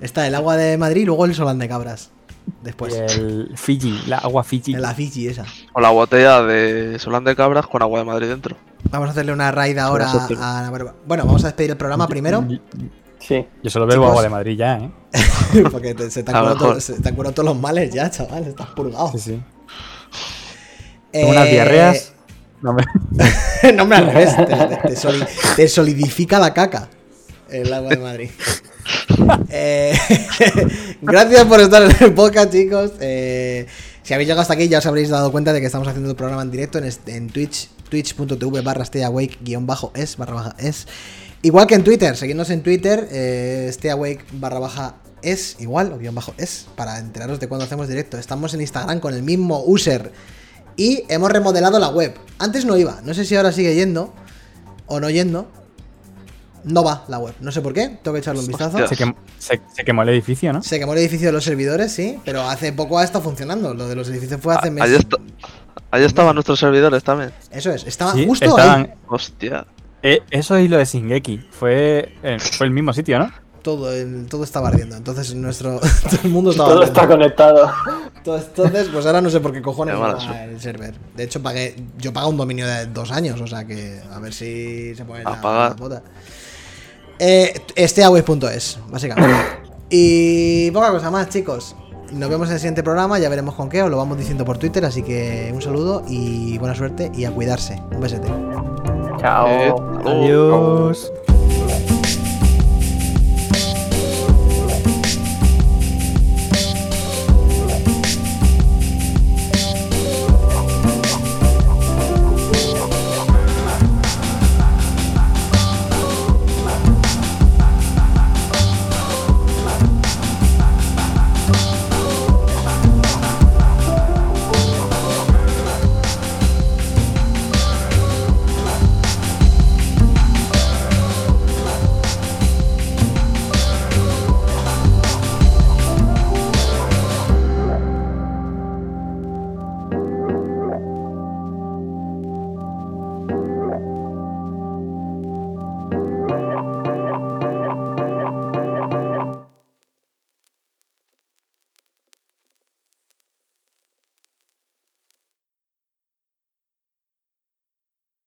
Está el agua de Madrid y luego el solán de cabras. Después. Y el Fiji, la agua Fiji. La Fiji esa. O la botella de Solán de Cabras con agua de Madrid dentro. Vamos a hacerle una raid ahora Eso sí. a Bueno, vamos a despedir el programa primero. Sí. Yo solo bebo Chicos. agua de Madrid ya, ¿eh? (laughs) Porque te- se, te A han curado todos- se te han curado todos los males ya, chaval. Estás purgado. Sí, sí. Eh, Tengo unas diarreas. No me... (laughs) no. (laughs) Te, soli- te solidifica la caca. El agua de Madrid. (laughs) Eh, (laughs) gracias por estar en el podcast, chicos. Eh, si habéis llegado hasta aquí, ya os habréis dado cuenta de que estamos haciendo el programa en directo en, este- Twitch, twitch.tv barra stayawake guion bajo es barra baja es. Igual que en Twitter, seguidnos en Twitter, eh, stayawake barra baja es igual, o guion bajo es, para enteraros de cuando hacemos directo. Estamos en Instagram con el mismo user. Y hemos remodelado la web. Antes no iba, no sé si ahora sigue yendo o no yendo. No va la web, no sé por qué, tengo que echarle un vistazo. Se, quem- se- se quemó el edificio, ¿no? Se quemó el edificio de los servidores, sí, pero hace poco ha estado funcionando. Lo de los edificios fue hace Ah, meses. Está- ahí estaban nuestros servidores también. Eso es, estaba Sí, justo estaban- ahí. Hostia. Eh, eso y lo de Shingeki. Fue, eh, fue el mismo sitio, ¿no? Todo, el- todo estaba ardiendo. Entonces nuestro (laughs) todo el mundo estaba Todo ardiendo. está conectado. Entonces, pues ahora no sé por qué cojones va el server. De hecho, pagué, yo pagué un dominio de dos años, o sea que a ver si se pone A la, pagar. la bota. Eh, esteaway.es, básicamente. (coughs) Y poca cosa más, chicos. Nos vemos en el siguiente programa, ya veremos con qué, os lo vamos diciendo por Twitter, así que un saludo y buena suerte y a cuidarse. Un besete. Chao. Eh. Adiós.